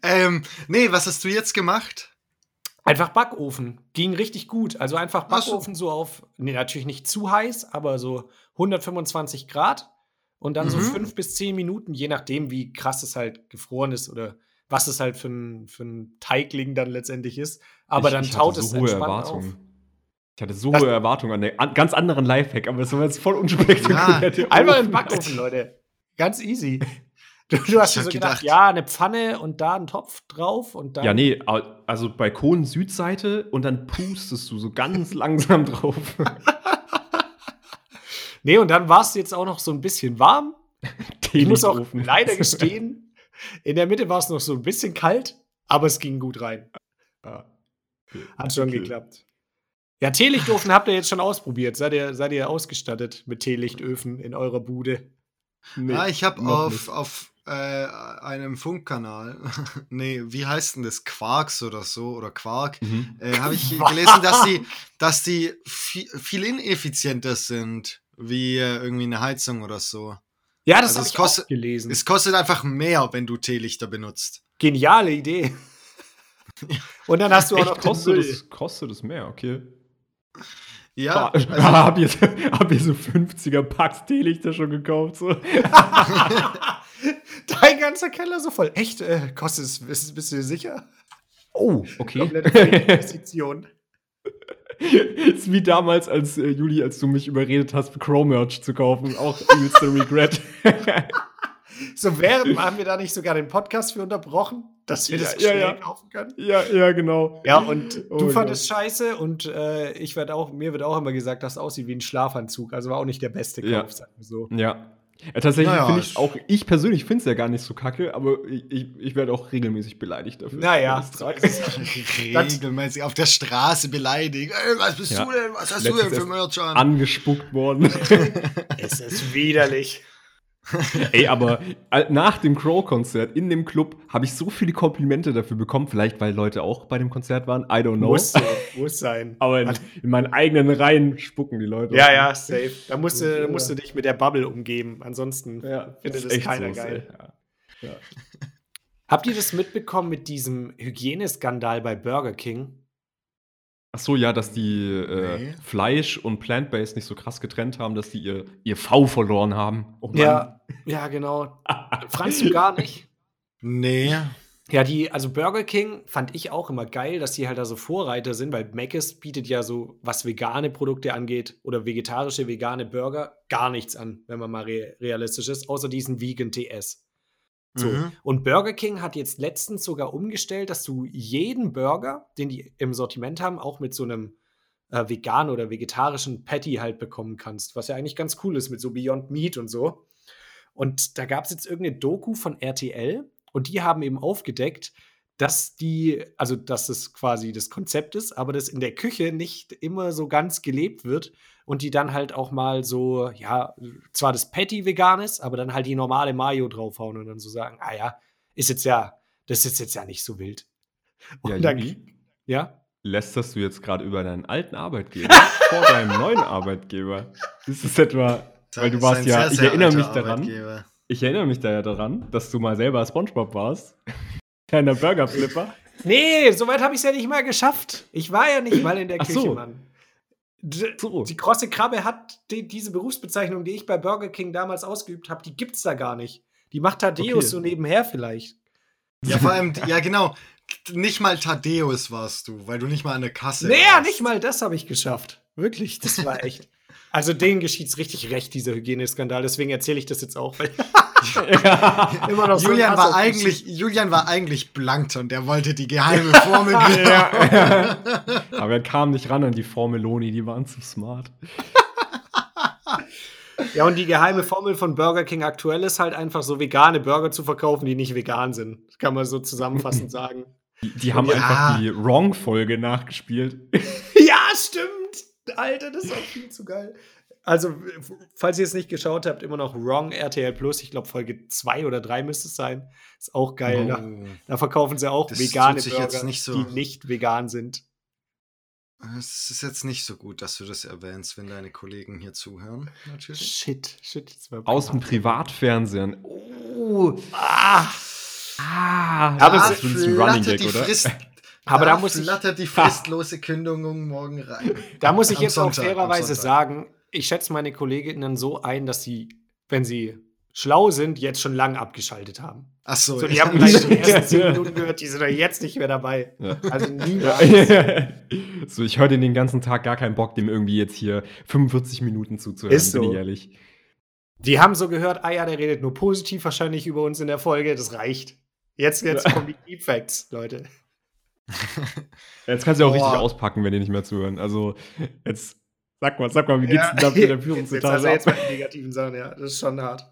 Ähm, nee, was hast du jetzt gemacht? Einfach Backofen. Ging richtig gut. Also einfach Ach so. Backofen so auf, nee, natürlich nicht zu heiß, aber so 125 Grad. Und dann so Mhm. fünf bis zehn Minuten, je nachdem, wie krass es halt gefroren ist oder was es halt für ein, für ein Teigling dann letztendlich ist. Aber ich, dann ich taut hatte es so hohe entspannt Erwartungen. auf. Ich hatte so Das- hohe Erwartungen an einen an, ganz anderen Lifehack, aber es war jetzt voll unspektakulär. Ja, Einfach im Backofen, Leute. Ganz easy. Du, du hast dir hab so gedacht, gedacht- ja, eine Pfanne und da ein Topf drauf und dann. Ja, nee, also Balkon Südseite und dann pustest du so ganz langsam drauf. Nee, und dann war es jetzt auch noch so ein bisschen warm. Ich muss auch leider gestehen, in der Mitte war es noch so ein bisschen kalt, aber es ging gut rein. Ja. Hat schon Okay. geklappt. Ja, Teelichtofen habt ihr jetzt schon ausprobiert. Seid ihr, seid ihr ausgestattet mit Teelichtöfen in eurer Bude? Nee, Ja, ich habe auf, nicht. auf äh, einem Funkkanal, nee, wie heißt denn das? Quarks oder so, oder Quark, Mhm. äh, habe ich gelesen, dass die, dass die viel, viel ineffizienter sind, wie äh, irgendwie eine Heizung oder so. Ja, das Also habe ich kostet- auch gelesen. Es kostet einfach mehr, wenn du Teelichter benutzt. Geniale Idee. Und dann hast du auch noch kostet, das, kostet das mehr, okay. Ja, Ah, hab, ihr, hab ihr so 50er Packs Teelichter schon gekauft? So? Dein ganzer Keller so voll. Echt? Äh, kostet es, bist, bist du dir sicher? Oh, okay. Komplette Investition. ist wie damals, als äh, Juli, als du mich überredet hast, Crow-Merch zu kaufen. Auch übelster Regret. So während haben wir da nicht sogar den Podcast für unterbrochen, dass wir Ja, das schnell ja. kaufen können. ja, ja, genau. Ja, und Oh du fandest scheiße und äh, ich werde auch, mir wird auch immer gesagt, dass es aussieht wie ein Schlafanzug. Also war auch nicht der beste Kauf, Ja. sagen wir so. Ja. Ja, tatsächlich Naja, finde ich auch, ich persönlich finde es ja gar nicht so kacke, aber ich, ich, ich werde auch regelmäßig beleidigt dafür. Naja, regelmäßig auf der Straße beleidigt. Ey, was bist Ja. du denn? Was hast Letztens du denn für Merch an? angespuckt worden. es ist widerlich. Ey, aber äh, nach dem Crow-Konzert in dem Club habe ich so viele Komplimente dafür bekommen, vielleicht weil Leute auch bei dem Konzert waren, I don't know. Muss, so, muss sein. aber in, in meinen eigenen Reihen spucken die Leute. Ja, ja, safe. Da musst du, da musst du dich mit der Bubble umgeben. Ansonsten ja findet das echt keiner so, geil. Ja. Habt ihr das mitbekommen mit diesem Hygieneskandal bei Burger King? Ach so, ja, dass die äh, Nee. Fleisch und Plant-Based nicht so krass getrennt haben, dass die ihr, ihr V verloren haben. Oh. Ja, ja, genau. Franz, du gar nicht. Nee. Ja, die, also Burger King fand ich auch immer geil, dass die halt da so Vorreiter sind, weil Mc's bietet ja so, was vegane Produkte angeht oder vegetarische, vegane Burger, gar nichts an, wenn man mal re realistisch ist, außer diesen Vegan TS. So. Mhm. Und Burger King hat jetzt letztens sogar umgestellt, dass du jeden Burger, den die im Sortiment haben, auch mit so einem äh, veganen oder vegetarischen Patty halt bekommen kannst, was ja eigentlich ganz cool ist mit so Beyond Meat und so. Und da gab es jetzt irgendeine Doku von RTL und die haben eben aufgedeckt, dass die, also dass das quasi das Konzept ist, aber das in der Küche nicht immer so ganz gelebt wird und die dann halt auch mal so, ja, zwar das Patty vegan ist, aber dann halt die normale Mayo draufhauen und dann so sagen, ah ja, ist jetzt ja, das ist jetzt ja nicht so wild. Ja, Und dann, Juli, ja? lästerst du jetzt gerade über deinen alten Arbeitgeber vor deinem neuen Arbeitgeber? Ist es etwa, weil du warst ja, ich erinnere mich daran, ich erinnere mich da ja daran, dass du mal selber Spongebob warst. Kleiner Burgerflipper. Nee, soweit habe ich es ja nicht mal geschafft. Ich war ja nicht mal in der Ach Küche, so. Mann. So. Die krosse Krabbe hat die, diese Berufsbezeichnung, die ich bei Burger King damals ausgeübt habe, die gibt's da gar nicht. Die macht Thaddeus Okay. so nebenher vielleicht. Ja, vor allem, ja, genau. Nicht mal Thaddeus warst du, weil du nicht mal an der Kasse Nee, warst. nicht mal das habe ich geschafft. Wirklich, das war echt. Also denen geschieht's richtig recht, dieser Hygieneskandal. Deswegen erzähle ich das jetzt auch, weil immer noch so ein Julian Hass war eigentlich, Julian war eigentlich Plankton, der wollte die geheime Formel genau. Ja. Aber er kam nicht ran an die Formeloni, die waren zu smart. Ja, und die geheime Formel von Burger King aktuell ist halt einfach so vegane Burger zu verkaufen, die nicht vegan sind. Das kann man so zusammenfassend sagen. Die, die haben Ja. einfach die Wrong-Folge nachgespielt. Ja, stimmt. Alter, das ist auch viel zu geil. Also, falls ihr es nicht geschaut habt, immer noch Wrong RTL Plus. Ich glaube, Folge 2 oder 3 müsste es sein. Ist auch geil. Da, Oh. da verkaufen sie auch Das vegane Burger, jetzt nicht so- die nicht vegan sind. Es ist jetzt nicht so gut, dass du das erwähnst, wenn deine Kollegen hier zuhören. Natürlich. Shit, shit. Aus dem Privatfernsehen. Oh. Ah, Ah. Aber das es- ist ein Running Gag, oder? Frist, aber da muss ich, flattert die fristlose Kündigung morgen rein. da muss ich jetzt auch Sonntag, am fairerweise sagen, ich schätze meine Kolleginnen so ein, dass sie, wenn sie schlau sind, jetzt schon lang abgeschaltet haben. Ach so, So, die ich haben hab gleich die ersten 10 Minuten gehört, die sind doch jetzt nicht mehr dabei. Ja. Also niemals. so, ich höre den ganzen Tag gar keinen Bock, dem irgendwie jetzt hier 45 Minuten zuzuhören, Ist so. bin ich ehrlich. Die haben so gehört, ah ja, der redet nur positiv wahrscheinlich über uns in der Folge, das reicht. Jetzt, jetzt kommen die Deep Facts, Leute. Jetzt kannst du ja auch Boah. richtig auspacken, wenn die nicht mehr zuhören. Also, jetzt sag mal, sag mal, wie geht's Ja. denn da mit der Führungsetage also jetzt mal die negativen Sachen, ja, das ist schon hart.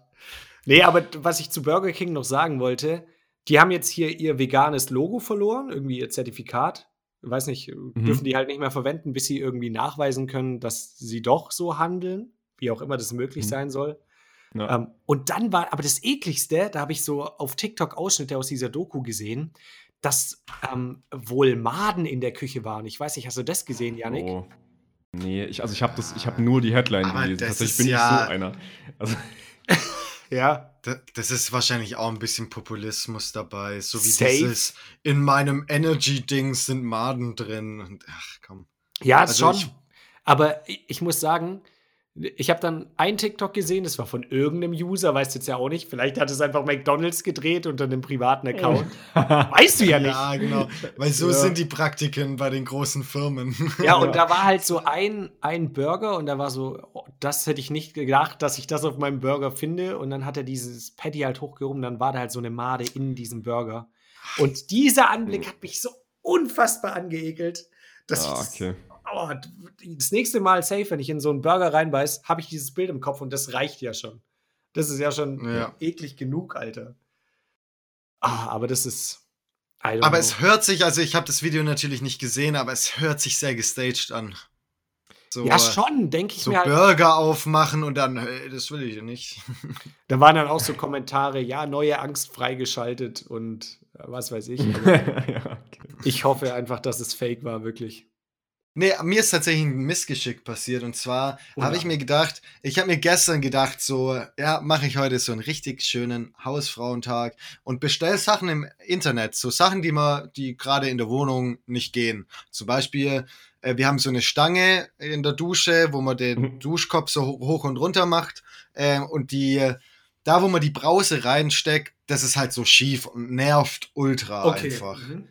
Nee, aber was ich zu Burger King noch sagen wollte, die haben jetzt hier ihr veganes Logo verloren, irgendwie ihr Zertifikat. Ich weiß nicht, dürfen die halt nicht mehr verwenden, bis sie irgendwie nachweisen können, dass sie doch so handeln, wie auch immer das möglich Mhm. sein soll. Ja. Ähm, und dann war, aber das ekligste, da habe ich so auf TikTok Ausschnitte aus dieser Doku gesehen, dass ähm, wohl Maden in der Küche waren. Ich weiß nicht, hast du das gesehen, Janik? Oh. Nee, ich, also ich habe das, ich habe nur die Headline Aber gelesen. das Tatsächlich bin ich ja- so einer. Also, Ja. Da- Das ist wahrscheinlich auch ein bisschen Populismus dabei. So wie Safe. dieses in meinem Energy-Ding sind Maden drin. Und ach komm. Ja, Also schon. ich- aber ich, ich muss sagen, ich habe dann ein TikTok gesehen, das war von irgendeinem User, weißt du jetzt ja auch nicht. Vielleicht hat es einfach McDonalds gedreht unter einem privaten Account. weißt du ja nicht. Ja, genau. Weil so Ja. sind die Praktiken bei den großen Firmen. Ja, und da war halt so ein, ein Burger und da war so, oh, das hätte ich nicht gedacht, dass ich das auf meinem Burger finde. Und dann hat er dieses Patty halt hochgehoben, dann war da halt so eine Made in diesem Burger. Und dieser Anblick hat mich so unfassbar angeekelt, dass ah, ich das, okay. Oh, das nächste Mal safe, wenn ich in so einen Burger reinbeiß, habe ich dieses Bild im Kopf und das reicht ja schon. Das ist ja schon Ja. eklig genug, Alter. Ah, aber das ist. Aber know. es hört sich, also ich habe das Video natürlich nicht gesehen, aber es hört sich sehr gestaged an. So, ja, schon, denke ich so mir halt. Burger aufmachen und dann, äh, das will ich nicht. Da waren dann auch so Kommentare, ja, neue Angst freigeschaltet und äh, was weiß ich. Ja, okay. ich hoffe einfach, dass es fake war, wirklich. Nee, mir ist tatsächlich ein Missgeschick passiert. Und zwar Oh habe ich mir gedacht, ich habe mir gestern gedacht, so, ja, mache ich heute so einen richtig schönen Hausfrauentag und bestell Sachen im Internet. So Sachen, die man, die gerade in der Wohnung nicht gehen. Zum Beispiel, äh, wir haben so eine Stange in der Dusche, wo man den Mhm. Duschkopf so ho- hoch und runter macht. Ähm, und die, da wo man die Brause reinsteckt, das ist halt so schief und nervt ultra einfach. Mhm.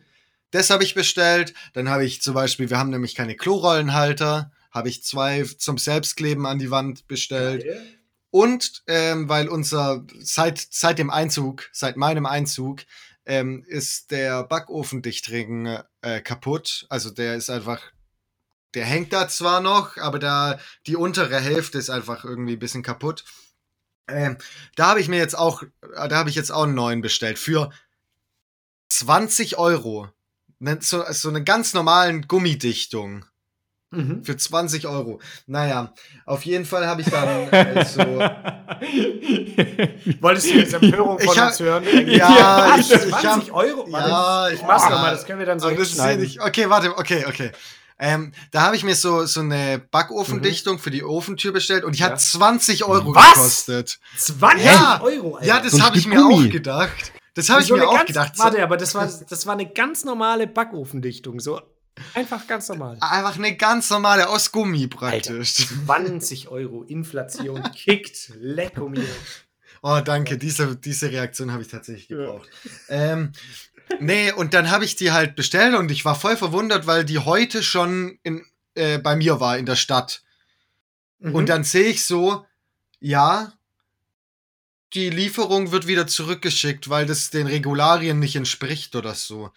Das habe ich bestellt. Dann habe ich zum Beispiel, wir haben nämlich keine Klorollenhalter, habe ich zwei zum Selbstkleben an die Wand bestellt. Geil. Und ähm, weil unser, seit, seit dem Einzug, seit meinem Einzug, ähm, ist der Backofendichtring äh, kaputt. Also der ist einfach, der hängt da zwar noch, aber da die untere Hälfte ist einfach irgendwie ein bisschen kaputt. Ähm, da habe ich mir jetzt auch, da habe ich jetzt auch einen neuen bestellt für 20 Euro. So, so eine ganz normalen Gummidichtung Mhm. für 20 Euro. Naja, auf jeden Fall habe ich dann äh, so. Wolltest du jetzt Empörung Ich von hab- uns hören? Ja, Was? ich- ich 20 hab- Euro? Warte, Ja, ich ich- mach's ah, nochmal, das können wir dann so ja hinschneiden. nicht. Okay, warte, okay, okay. Ähm, da habe ich mir so, so eine Backofendichtung für die Ofentür bestellt und die Mhm. Ja. hat 20 Euro Was? gekostet. 20 Ja. Euro, Alter. Ja, das So habe ich mir Gummi. auch gedacht. Das habe ich So mir auch ganz, gedacht. So, Warte, aber das war, das war eine ganz normale Backofendichtung. So einfach ganz normal. einfach eine ganz normale aus Gummi praktisch. 20 Euro. Inflation kickt. Lecko mir. Oh, danke. Diese, diese Reaktion habe ich tatsächlich gebraucht. Ähm, nee, und dann habe ich die halt bestellt und ich war voll verwundert, weil die heute schon in, äh, bei mir war in der Stadt. Mhm. Und dann sehe ich so, ja, die Lieferung wird wieder zurückgeschickt, weil das den Regularien nicht entspricht oder so.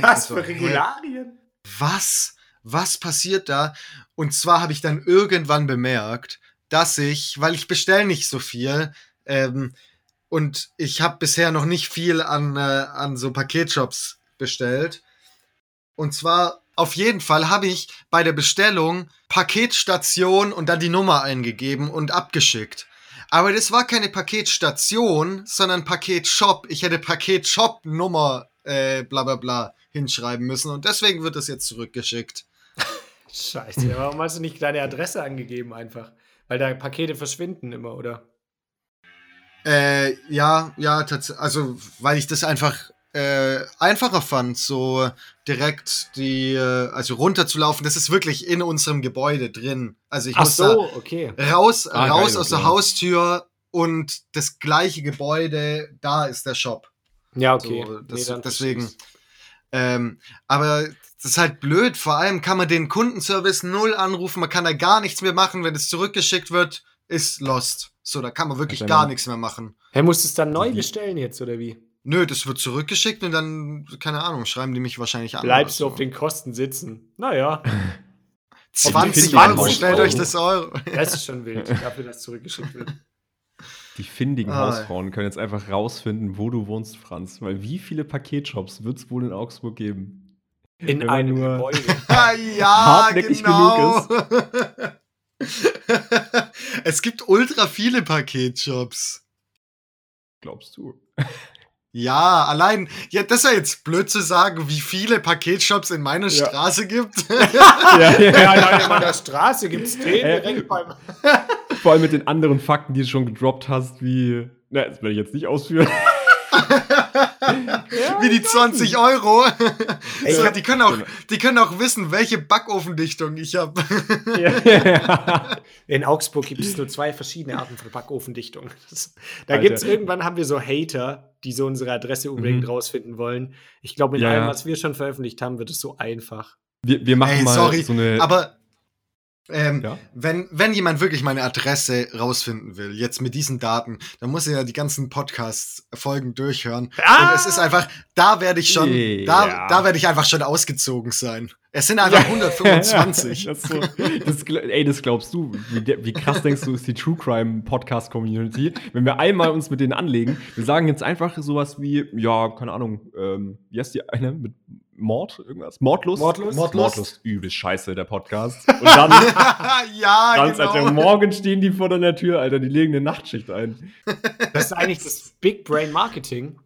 Was so, für hä, Regularien? Was? Was passiert da? Und zwar habe ich dann irgendwann bemerkt, dass ich, weil ich bestelle nicht so viel, ähm, und ich habe bisher noch nicht viel an, äh, an so Paketshops bestellt. Und zwar auf jeden Fall habe ich bei der Bestellung Paketstation und dann die Nummer eingegeben und abgeschickt. Aber das war keine Paketstation, sondern Paketshop. Ich hätte Paketshop-Nummer äh, bla bla bla hinschreiben müssen und deswegen wird das jetzt zurückgeschickt. Scheiße, warum hast du nicht deine Adresse angegeben einfach? Weil da Pakete verschwinden immer, oder? Äh, ja, ja, tatsächlich. Also, weil ich das einfach äh, einfacher fand, so direkt die, äh, also runterzulaufen. Das ist wirklich in unserem Gebäude drin. Also ich Ach muss so, okay. da raus, Ah, raus geil, aus der okay. Haustür und das gleiche Gebäude, da ist der Shop. Ja, okay. So, das, Nee, deswegen. Ähm, aber das ist halt blöd. Vor allem kann man den Kundenservice null anrufen. Man kann da gar nichts mehr machen. Wenn es zurückgeschickt wird, ist lost. So, da kann man wirklich Ach, gar nichts mehr machen. Hä, musst du es dann neu bestellen jetzt, oder wie? Nö, das wird zurückgeschickt und dann, keine Ahnung, schreiben die mich wahrscheinlich an. Bleibst du oder auf den Kosten sitzen? Naja, 20 50 Euro, stellt euch das Euro. das ist schon wild, dafür, dass zurückgeschickt wird. Die findigen Ah, Hausfrauen können jetzt einfach rausfinden, wo du wohnst, Franz. Weil wie viele Paketshops wird es wohl in Augsburg geben? In einem nur- Gebäude. Ah, ja, hartnäckig genau. es gibt ultra viele Paketshops. Glaubst du? Ja, allein, ja, das wäre jetzt blöd zu sagen, wie viele Paketshops in meiner Ja. Straße gibt. ja, Ja, allein in meiner Straße gibt es den Äh, direkt beim. Vor allem mit den anderen Fakten, die du schon gedroppt hast, wie. Na, das werde ich jetzt nicht ausführen. Wie die 20 Euro. Ey, so, hab- die, können auch, die können auch wissen, welche Backofendichtung ich habe. ja. In Augsburg gibt es nur zwei verschiedene Arten von Backofendichtung. Das, da gibt es irgendwann haben wir so Hater, die so unsere Adresse unbedingt Mhm. rausfinden wollen. Ich glaube, mit Ja, allem, was wir schon veröffentlicht haben, wird es so einfach. Wir, wir machen Ey, mal sorry, so eine. Aber ähm, Ja? wenn, wenn jemand wirklich meine Adresse rausfinden will, jetzt mit diesen Daten, dann muss er ja die ganzen Podcast-Folgen durchhören. Ah! Und es ist einfach, da werde ich schon, Ja. da, da werde ich einfach schon ausgezogen sein. Es sind einfach 125. das so, das, ey, das glaubst du. Wie, wie krass denkst du, ist die True Crime Podcast Community? Wenn wir einmal uns mit denen anlegen, wir sagen jetzt einfach sowas wie, ja, keine Ahnung, ähm, wie heißt die eine mit Mord? Irgendwas? Mordlust? Mordlust? Mordlust. Übel scheiße, der Podcast. Und dann, ja, Franz, genau. Alter, morgen stehen die vor deiner Tür, Alter, die legen eine Nachtschicht ein. Das ist eigentlich das Big Brain Marketing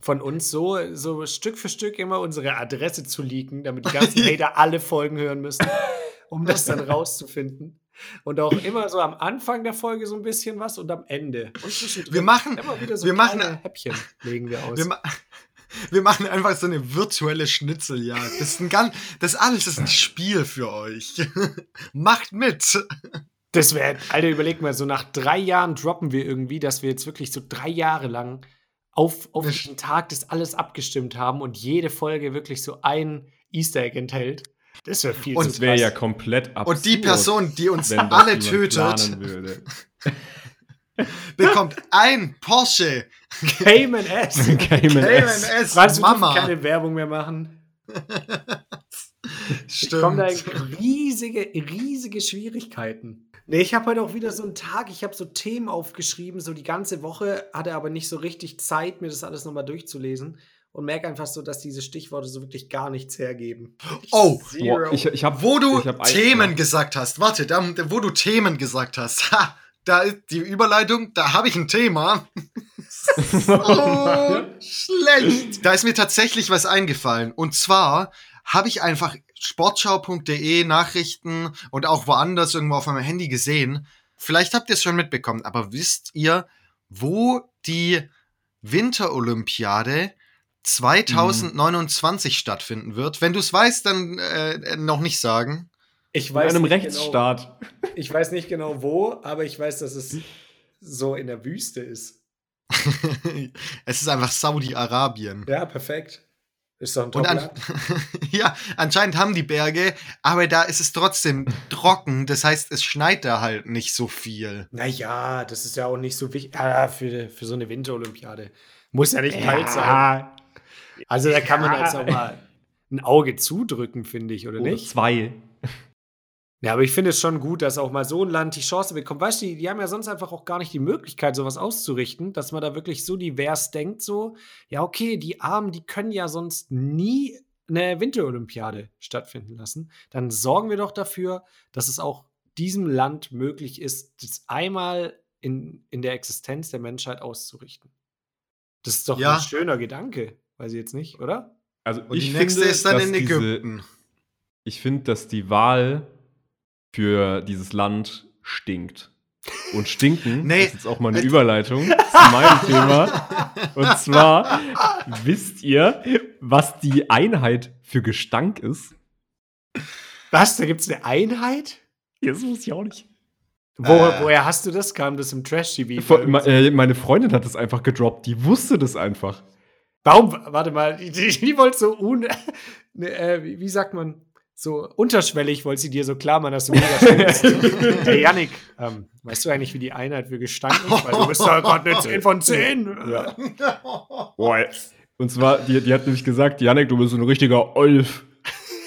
von uns, so, so Stück für Stück immer unsere Adresse zu leaken, damit die ganzen Hater alle Folgen hören müssen, um das dann rauszufinden. Und auch immer so am Anfang der Folge so ein bisschen was und am Ende. Und Wir machen- immer wieder so wir machen- Häppchen legen wir aus. Wir, ma wir machen einfach so eine virtuelle Schnitzeljagd. Das ist ein ganz, das alles ist ein Spiel für euch. Macht mit. Das wäre, Alter, überleg mal, so nach drei Jahren droppen wir irgendwie, dass wir jetzt wirklich so drei Jahre lang auf, auf den Tag das alles abgestimmt haben und jede Folge wirklich so ein Easter Egg enthält. Das wäre viel Und zu Das wäre ja krass. komplett absurd. Und die Person, die uns alle tötet, bekommt ein Porsche. Cayman S. Cayman Cayman S. S. Weißt du, Mama. Keine Werbung mehr machen. Stimmt. Kommen da riesige, riesige Schwierigkeiten. Nee, ich habe heute auch wieder so einen Tag, ich habe so Themen aufgeschrieben, so die ganze Woche, hatte aber nicht so richtig Zeit, mir das alles nochmal durchzulesen und merke einfach so, dass diese Stichworte so wirklich gar nichts hergeben. Oh, Zero. Ich, ich hab, Wo du hab Themen gesagt hast. Warte, da, wo du Themen gesagt hast. Ha, da ist die Überleitung, da habe ich ein Thema. So schlecht. Da ist mir tatsächlich was eingefallen. Und zwar habe ich einfach sportschau.de Nachrichten und auch woanders irgendwo auf meinem Handy gesehen. Vielleicht habt ihr es schon mitbekommen, aber wisst ihr, wo die Winterolympiade 2029 stattfinden wird? Wenn du es weißt, dann äh, noch nicht sagen. Ich In weiß einem nicht Rechtsstaat. Genau, ich weiß nicht genau wo, aber ich weiß, dass es so in der Wüste ist. es ist einfach Saudi-Arabien. Ja, perfekt. Ist doch ein Und an, ja, anscheinend haben die Berge, aber da ist es trotzdem trocken. Das heißt, es schneit da halt nicht so viel. Naja, das ist ja auch nicht so wichtig. Ja, für, für so eine Winterolympiade. Muss ja nicht kalt sein. Also da kann man Ja. jetzt auch mal ein Auge zudrücken, finde ich, oder Oder nicht? zwei. Ja, aber ich finde es schon gut, dass auch mal so ein Land die Chance bekommt. Weißt du, die, die haben ja sonst einfach auch gar nicht die Möglichkeit, sowas auszurichten, dass man da wirklich so divers denkt, so, ja, okay, die Armen, die können ja sonst nie eine Winterolympiade stattfinden lassen. Dann sorgen wir doch dafür, dass es auch diesem Land möglich ist, das einmal in, in der Existenz der Menschheit auszurichten. Das ist doch Ja. ein schöner Gedanke. Weiß ich jetzt nicht, oder? Also Und ich die nächste finde, ist dann in diese- Ägypten. Ich finde, dass die Wahl für dieses Land stinkt. Und stinken Nee. ist jetzt auch mal eine Äh, Überleitung zu meinem Thema. Und zwar, wisst ihr, was die Einheit für Gestank ist? Was? Da gibt es eine Einheit? Das muss ich auch nicht. Wo, Äh. woher hast du das? Kam das im Trash-TV? Äh, meine Freundin hat das einfach gedroppt. Die wusste das einfach. Warum? Warte mal, die, die, die wollte so un. ne, äh, wie sagt man? So unterschwellig wollte sie dir so klar machen, dass du mega schön bist. hey, Yannick, ähm, weißt du eigentlich, wie die Einheit für Gestank ist? Weil du bist ja gerade eine 10 von 10. Ja. Boah. Und zwar, die, die hat nämlich gesagt, Janek, du bist so ein richtiger Olf.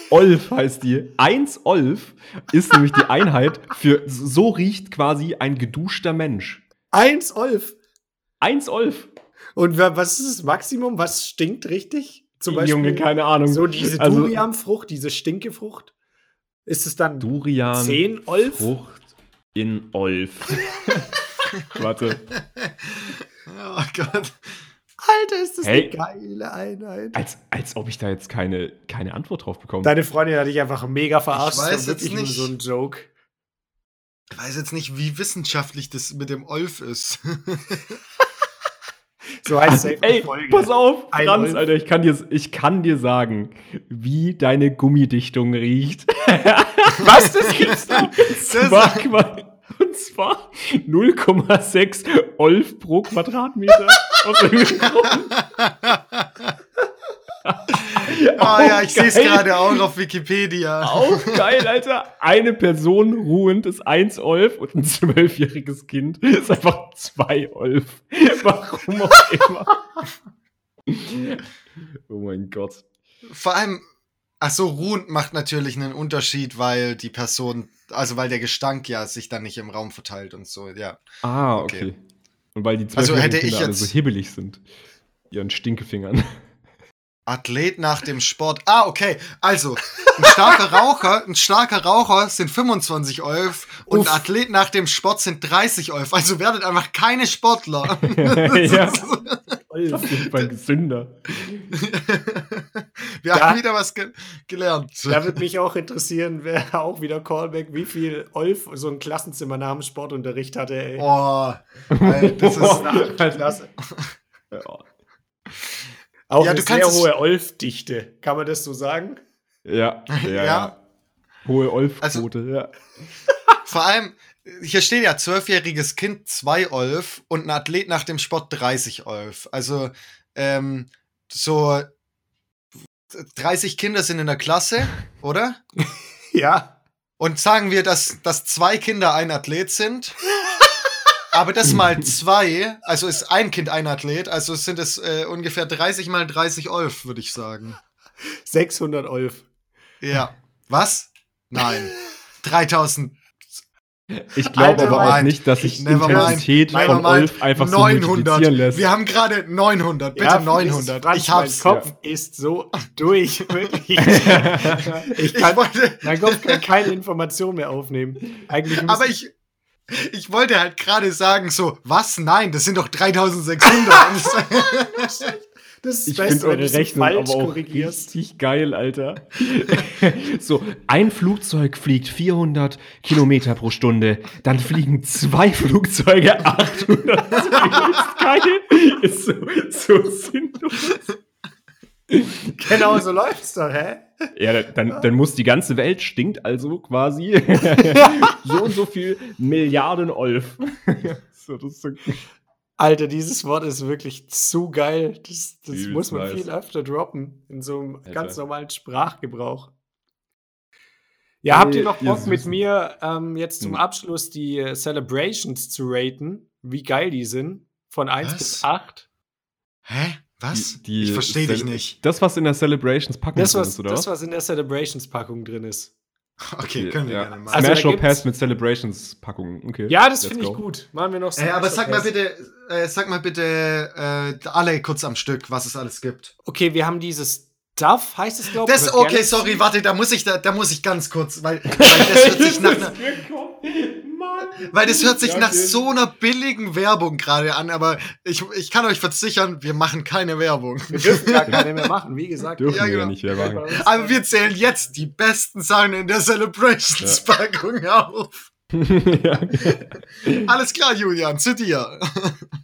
Olf heißt die. Eins Olf ist nämlich die Einheit für, so riecht quasi ein geduschter Mensch. Eins Olf. Eins Olf. Und wa- was ist das Maximum? Was stinkt richtig? Zum Beispiel Junge, keine Ahnung. so diese Also- Durianfrucht, diese Stinkefrucht. Ist es dann Durian. 10 Olf? Frucht in Olf. Warte. Oh Gott. Alter, ist das Hey. eine geile Einheit. Als, als ob ich da jetzt keine, keine Antwort drauf bekomme. Deine Freundin hat dich einfach mega verarscht. Ich weiß jetzt nicht. so ein Joke. Ich weiß jetzt nicht, wie wissenschaftlich das mit dem Olf ist. So heißt es Ey, pass auf, Franz. Alter, ich kann, dir, ich kann dir sagen, wie deine Gummidichtung riecht. Was? Das gibt's doch. Und zwar, und zwar 0,6 Olf pro Quadratmeter. Aus Ah ja, ich sehe es gerade auch auf Wikipedia. Auch geil, Alter. Eine Person ruhend ist 1 Olf und ein zwölfjähriges Kind ist einfach 2 Olf. Warum auch immer. oh mein Gott. Vor allem, ach so, ruhend macht natürlich einen Unterschied, weil die Person, also weil der Gestank ja sich dann nicht im Raum verteilt und so, ja. Ah, Okay. okay. Und weil die Also zwölfjährigen hätte ich Kinder alle so jetzt- hibbelig sind. Ihren Stinkefingern. Athlet nach dem Sport. Ah, okay. Also, ein starker Raucher, ein starker Raucher sind 25 Olf und Uff. ein Athlet nach dem Sport sind 30 Olf. Also werdet einfach keine Sportler. ja. Auf jeden Fall gesünder. Wir Da- haben wieder was ge gelernt. Da würde mich auch interessieren, wer auch wieder Callback, wie viel Olf so ein Klassenzimmer nach dem Sportunterricht hatte, ey. Oh, ey, das ist, Klasse. Ja. Auch Ja, eine sehr hohe Olf-Dichte. Kann man das so sagen? Ja, ja, ja. Ja. Hohe Olfquote, ja. vor allem, hier steht ja zwölfjähriges Kind 2 Olf und ein Athlet nach dem Sport 30 Olf. Also, ähm, so 30 Kinder sind in der Klasse, oder? Ja. Und sagen wir, dass, dass zwei Kinder ein Athlet sind. Aber das mal zwei, also ist ein Kind ein Athlet, also sind es äh, ungefähr 30 mal 30 Olf, würde ich sagen. 600 Olf. Ja. Was? Nein. 3000. Ich glaube aber auch mind. nicht, dass sich mind. Intensität Never von mind. Olf einfach so 900. multiplizieren lässt. Wir haben gerade 900. Bitte Ja, 900. Franz, Ich hab's. Mein Kopf ist so durch, wirklich. ich Ich kann, wollte, mein Kopf kann keine Information mehr aufnehmen. Eigentlich aber ich, ich wollte halt gerade sagen, so, was? Nein, das sind doch 3600. das ist Ich finde eure Rechnung aber auch korrigierst. richtig geil, Alter. so, ein Flugzeug fliegt 400 Kilometer pro Stunde, dann fliegen zwei Flugzeuge 800. Das ist geil. Ist so, so sinnlos. Genau so läuft's doch, hä? Ja, dann, dann muss die ganze Welt stinkt also quasi so und so viel Milliarden Olf. so, so, Alter, dieses Wort ist wirklich zu geil. Das, das Übelst muss man nice. viel öfter droppen in so einem Alter. ganz normalen Sprachgebrauch. Ja, habt ihr noch Bock mit mir ähm, jetzt zum Hm. Abschluss die äh, Celebrations zu raten? Wie geil die sind? Von 1 Was? bis 8? Hä? Was? Die- die ich verstehe dich nicht. Das, was in der Celebrations Packung Das, drin ist, oder? das, was in der Celebrations-Packung drin ist. Okay, können wir ja. gerne machen. Also Smash da or Pass mit Celebrations Packung. Okay. Ja, das finde ich gut. Machen wir noch Äh, aber Smash sag mal bitte, äh, sag mal bitte äh, alle kurz am Stück, was es alles gibt. Okay, wir haben dieses Duff, heißt es, glaube ich. Okay, sorry, warte, da muss ich, da, da muss ich ganz kurz, weil, weil das hört sich nach einer, weil das hört sich Ja, nach so einer billigen Werbung gerade an, aber ich, ich kann euch versichern, wir machen keine Werbung. Wir dürfen gar keine mehr machen, wie gesagt. Dürfen Ja, wir genau. nicht, wer machen. Aber wir zählen jetzt die besten Sachen in der Celebrations-Packung auf. ja. Alles klar, Julian, zu dir.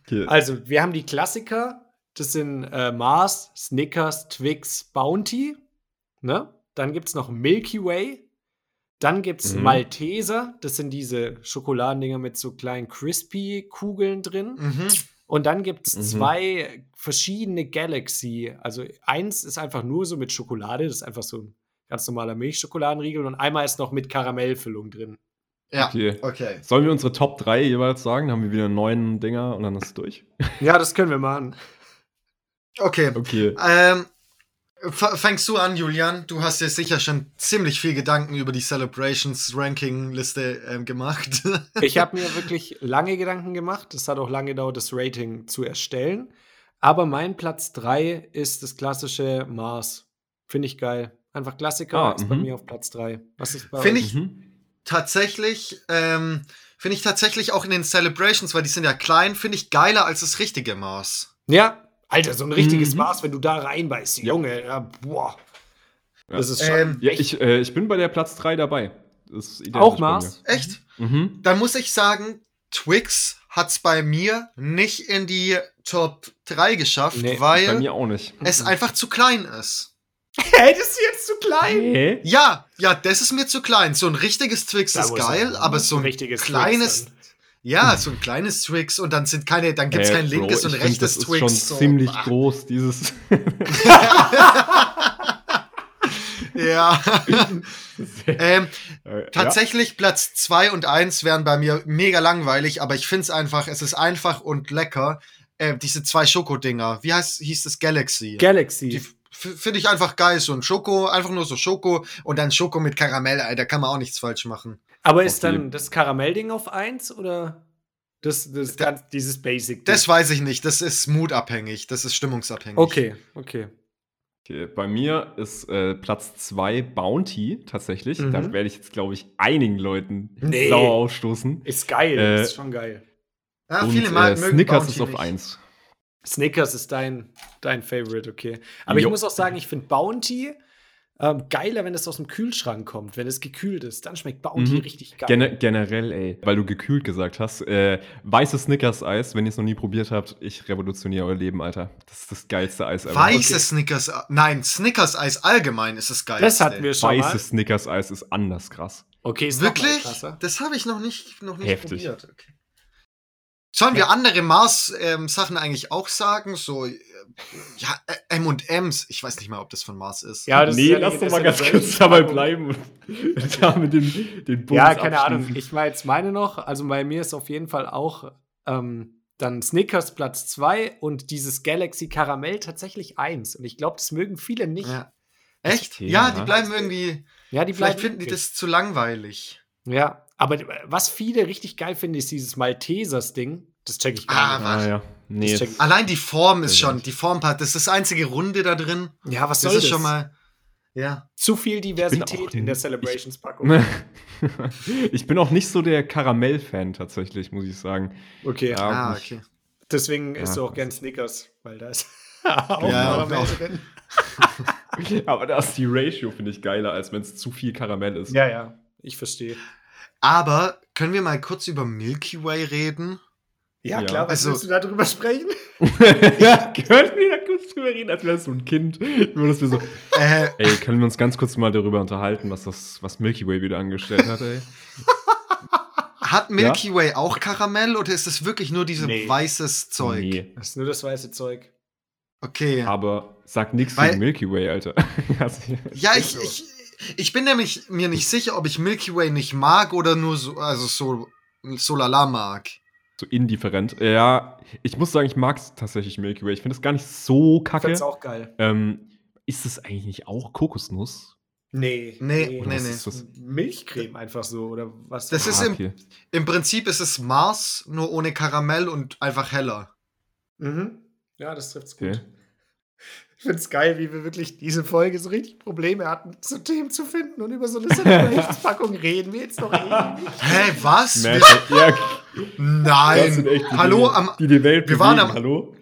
okay. Also, wir haben die Klassiker. Das sind äh, Mars, Snickers, Twix, Bounty. Ne? Dann gibt es noch Milky Way. Dann gibt es Mhm. Malteser. Das sind diese Schokoladendinger mit so kleinen Crispy-Kugeln drin. Mhm. Und dann gibt es Mhm. zwei verschiedene Galaxy. Also eins ist einfach nur so mit Schokolade. Das ist einfach so ein ganz normaler Milchschokoladenriegel und einmal ist noch mit Karamellfüllung drin. Ja, Okay. okay. Sollen wir unsere Top 3 jeweils sagen? Dann haben wir wieder neun Dinger und dann ist es durch. Ja, das können wir machen. Okay. Okay. Ähm, fängst du an, Julian? Du hast dir sicher schon ziemlich viel Gedanken über die Celebrations-Ranking-Liste ähm, gemacht. Ich habe mir wirklich lange Gedanken gemacht. Es hat auch lange gedauert, das Rating zu erstellen. Aber mein Platz 3 ist das klassische Mars. Finde ich geil. Einfach Klassiker Ah, ist bei mhm. mir auf Platz 3. Was ist bei Finde ich- Mhm. tatsächlich, ähm, finde ich tatsächlich auch in den Celebrations, weil die sind ja klein, finde ich geiler als das richtige Maß. Ja, Alter, so ein richtiges Mhm. Mars, wenn du da reinbeißt, Ja. Junge. Ja, boah. Ja. Das ist schon Ähm, Ja, ich, äh, ich bin bei der Platz 3 dabei. Das ist Auch Mars? Echt? mir. Mhm. Dann muss ich sagen, Twix hat's bei mir nicht in die Top 3 geschafft, Nee, Bei weil mir auch nicht. es einfach zu klein ist. Hättest du jetzt zu klein? Hä? Ja, ja, das ist mir zu klein. So ein richtiges Twix Da ist geil, er- aber so ein richtiges kleines, Twix ja, so ein kleines Twix und dann sind keine, dann gibt's Hä, kein Bro, linkes und ich find, rechtes das Twix. ist schon so. ziemlich Ah, groß, dieses. Ja. ähm, Äh, Tatsächlich Platz 2 und 1 wären bei mir mega langweilig, aber ich finde es einfach, es ist einfach und lecker. Äh, diese zwei Schokodinger. Wie heißt, hieß das Galaxy? Galaxy. Die finde ich einfach geil. So ein Schoko, einfach nur so Schoko und dann Schoko mit Karamell, da kann man auch nichts falsch machen. Aber ist dann das Karamellding auf 1 oder das, das Da- ganz, dieses Basic? Das weiß ich nicht, das ist mutabhängig, das ist stimmungsabhängig. Okay, okay. Okay, bei mir ist äh, Platz 2 Bounty tatsächlich. Mhm. Da werde ich jetzt, glaube ich, einigen Leuten Nee. sauer aufstoßen. Ist geil, Äh, ist schon geil. Ja, Und viele mal äh, mögen Snickers Bounty ist auf nicht. 1. Snickers ist dein, dein Favorite, okay. Aber ich Jo. muss auch sagen, ich finde Bounty ähm, geiler, wenn es aus dem Kühlschrank kommt, wenn es gekühlt ist. Dann schmeckt Bounty Mhm. richtig geil. Gene generell, ey, weil du gekühlt gesagt hast, äh, weißes Snickers-Eis, wenn ihr es noch nie probiert habt, ich revolutioniere euer Leben, Alter. Das ist das geilste Eis ever. Weißes Okay. Snickers, nein, Snickers-Eis allgemein ist das geil. das hatten wir schon. Weißes Snickers-Eis ist anders krass. Okay, ist Wirklich? krasser. Das habe ich noch nicht, noch nicht Heftig. probiert. Okay. Sollen wir andere Mars-Sachen eigentlich auch sagen? So, äh, ja, äh, M&M's. Ich weiß nicht mal, ob das von Mars ist. Ja, das ist nee, ja lass doch mal ist ganz kurz dabei bleiben und da mit den, den Bums Ja, keine Ahnung. Ich meine jetzt meine noch. Also bei mir ist auf jeden Fall auch ähm, dann Snickers Platz 2 und dieses Galaxy Karamell tatsächlich 1. Und ich glaube, das mögen viele nicht. Ja. Echt? Okay, ja, ja. die bleiben irgendwie. Ja, die Vielleicht bleiben finden die das zu langweilig. Ja, aber was viele richtig geil finden, ist dieses Maltesers-Ding. Das check ich gar Ah, nicht. Ah, ja. Nee, Allein die Form ist schon, ist- die Formpart, das ist das einzige Runde da drin. Ja, was Das soll ist das? schon mal. Ja. Zu viel Diversität in der Celebrations-Packung. ich bin auch nicht so der Karamell-Fan tatsächlich, muss ich sagen. Okay, Ja. Ah, okay. deswegen Ja, isst du auch gern Snickers, weil da ist auch Ja, Karamell auch. drin. Aber da ist die Ratio, finde ich, geiler, als wenn es zu viel Karamell ist. Ja, ja, ich verstehe. Aber können wir mal kurz über Milky Way reden? Ja, Ja. klar, was Also- willst du darüber sprechen? ja, können wir da kurz drüber reden, als wäre das so ein Kind. Dass wir so, Äh, ey, können wir uns ganz kurz mal darüber unterhalten, was das, was Milky Way wieder angestellt hat, ey? hat Milky Way auch Karamell oder ist es wirklich nur dieses Nee. weißes Zeug? Nee, Das ist nur das weiße Zeug. Okay. aber sag nichts gegen Milky Way, Alter. Ja, ich, ich, ich bin nämlich mir nicht sicher, ob ich Milky Way nicht mag oder nur so, also so, so lala mag. so indifferent. Ja, ich muss sagen, ich mag tatsächlich Milky Way. Ich finde es gar nicht so Ich kacke. find's auch geil. Ähm, ist es eigentlich nicht auch Kokosnuss? Nee. Nee, Oder nee, nee. ist das? Milchcreme einfach so, oder was? Das ist Ah, im- okay. Im Prinzip ist es Mars, nur ohne Karamell und einfach heller. Mhm. Ja, das trifft's gut. Okay. Ich find's geil, wie wir wirklich diese Folge so richtig Probleme hatten, zu Themen zu finden und über so eine Celebrations-Packung reden wir jetzt noch ewig. Hä, was? Nein. die, Hallo, die, am, die die Welt wir waren bewegen. am- Hallo?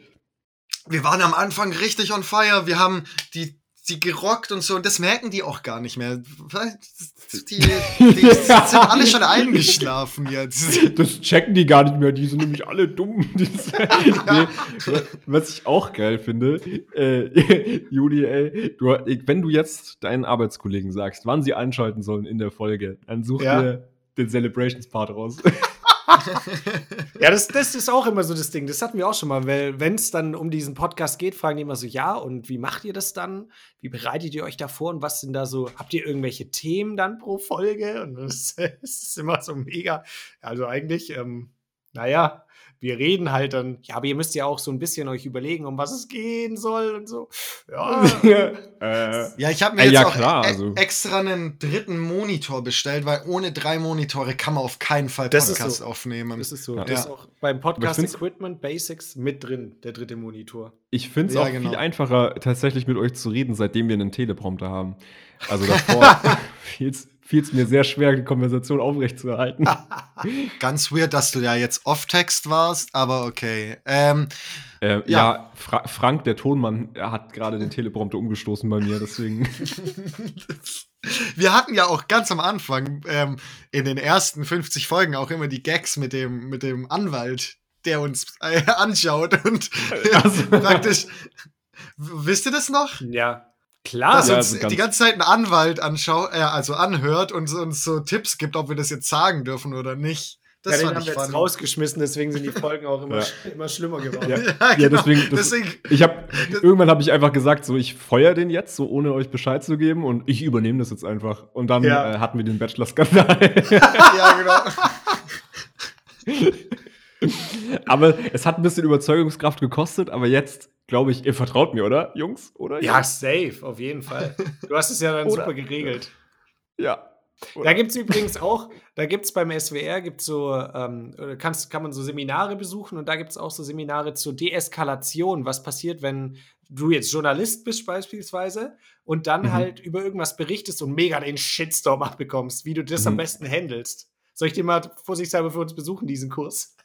wir waren am Anfang richtig on fire. Wir haben die, die gerockt und so. Und das merken die auch gar nicht mehr. Die, die sind alle schon eingeschlafen jetzt. Das checken die gar nicht mehr, die sind nämlich alle dumm. Die sind- nee, was ich auch geil finde, äh, Juli, ey, du, wenn du jetzt deinen Arbeitskollegen sagst, wann sie einschalten sollen in der Folge, dann such Ja. dir den Celebrations-Part raus. ja, das, das ist auch immer so das Ding. Das hatten wir auch schon mal, weil wenn es dann um diesen Podcast geht, fragen die immer so, ja, und wie macht ihr das dann? Wie bereitet ihr euch da vor und was sind da so, habt ihr irgendwelche Themen dann pro Folge? Und das, das ist immer so mega. Also eigentlich, ähm, naja, wir reden halt dann, ja, aber ihr müsst ja auch so ein bisschen euch überlegen, um was es gehen soll und so. Ja, äh, ja ich habe mir äh, jetzt ja, auch klar, e also. extra einen dritten Monitor bestellt, weil ohne drei Monitore kann man auf keinen Fall Podcast so. aufnehmen. Das ist so. Ja. Das ist auch beim Podcast Equipment Basics mit drin, der dritte Monitor. Ich finde es ja, auch genau. viel einfacher, tatsächlich mit euch zu reden, seitdem wir einen Teleprompter haben. Also davor fiel es fiel es mir sehr schwer, die Konversation aufrechtzuerhalten. Ganz weird, dass du ja jetzt Off-Text warst, aber okay. Ähm, äh, ja, ja Fra Frank, der Tonmann, hat gerade den Teleprompter umgestoßen bei mir, deswegen. Wir hatten ja auch ganz am Anfang ähm, in den ersten 50 Folgen auch immer die Gags mit dem, mit dem Anwalt, der uns äh, anschaut und also. praktisch. Wisst ihr das noch? Ja. Klar, dass ja, uns die ganze Zeit ein Anwalt anschaut, äh, also anhört und uns so Tipps gibt, ob wir das jetzt sagen dürfen oder nicht. Das ja, den haben wir jetzt rausgeschmissen, deswegen sind die Folgen auch immer, ja. immer schlimmer geworden. Ja, ja, genau. ja deswegen, das, deswegen. Ich hab, irgendwann habe ich einfach gesagt, so ich feuer den jetzt, so ohne euch Bescheid zu geben und ich übernehme das jetzt einfach. Und dann ja. äh, hatten wir den Bachelor-Skandal. ja, genau. aber es hat ein bisschen Überzeugungskraft gekostet, aber jetzt glaube ich, ihr vertraut mir, oder, Jungs? Oder, ja, safe, auf jeden Fall. Du hast es ja dann super geregelt. Ja. Oder? Da gibt es übrigens auch, da gibt es beim SWR, gibt's so, ähm, kannst, kann man so Seminare besuchen und da gibt es auch so Seminare zur Deeskalation, was passiert, wenn du jetzt Journalist bist beispielsweise und dann mhm. halt über irgendwas berichtest und mega den Shitstorm abbekommst, wie du das mhm. am besten handelst. Soll ich dir mal vorsichtshalber für uns besuchen, diesen Kurs?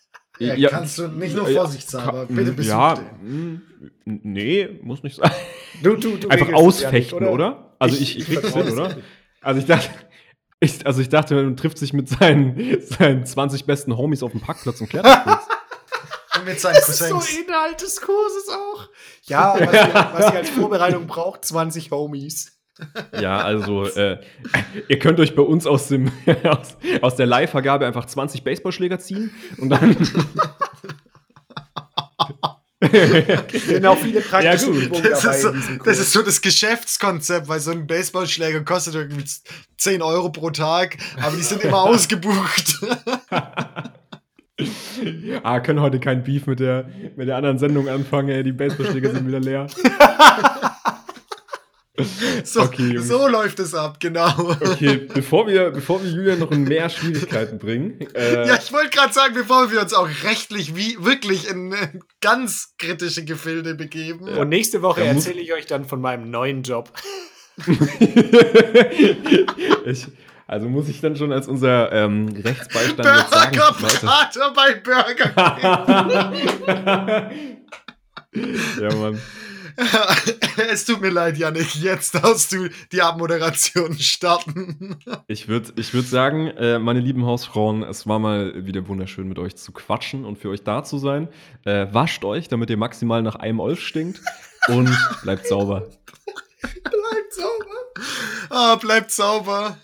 Ja, ja, kannst du nicht nur vorsichtshalber, ja, bitte besuch ja, den. Nee, muss nicht sein. Du, du, du Einfach ausfechten, ja nicht, oder? oder? Also ich, ich, ich krieg hin, oder? Also ich dachte, ich, also ich dachte, man trifft sich mit seinen, seinen 20 besten Homies auf dem Parkplatz und klärt das kurz. und mit seinen das Cousins. ist so Inhalt des Kurses auch. Ja, was ihr, was ihr als Vorbereitung braucht, 20 Homies. Ja, also äh, ihr könnt euch bei uns aus, dem, aus, aus der Leihvergabe einfach 20 Baseballschläger ziehen und dann. auch viele praktische ja, Übungen das dabei ist, so, das ist so das Geschäftskonzept, weil so ein Baseballschläger kostet irgendwie 10 Euro pro Tag, aber die sind immer ausgebucht. ah, können heute kein Beef mit der, mit der anderen Sendung anfangen, ey. Die Baseballschläger sind wieder leer. So, okay, so läuft es ab, genau. Okay, bevor wir, bevor wir Julian noch in mehr Schwierigkeiten bringen. Äh, ja, ich wollte gerade sagen, bevor wir uns auch rechtlich wie wirklich in äh, ganz kritische Gefilde begeben. Und nächste Woche erzähle ich euch dann von meinem neuen Job. ich, also muss ich dann schon als unser ähm, Rechtsbeistand jetzt sagen. Burger bei Burger ja, Mann. es tut mir leid, Janik. Jetzt darfst du die Abmoderation starten. ich würde ich würd sagen, äh, meine lieben Hausfrauen, es war mal wieder wunderschön, mit euch zu quatschen und für euch da zu sein. Äh, wascht euch, damit ihr maximal nach einem Olf stinkt. Und bleibt sauber. bleibt sauber. Ah, bleibt sauber.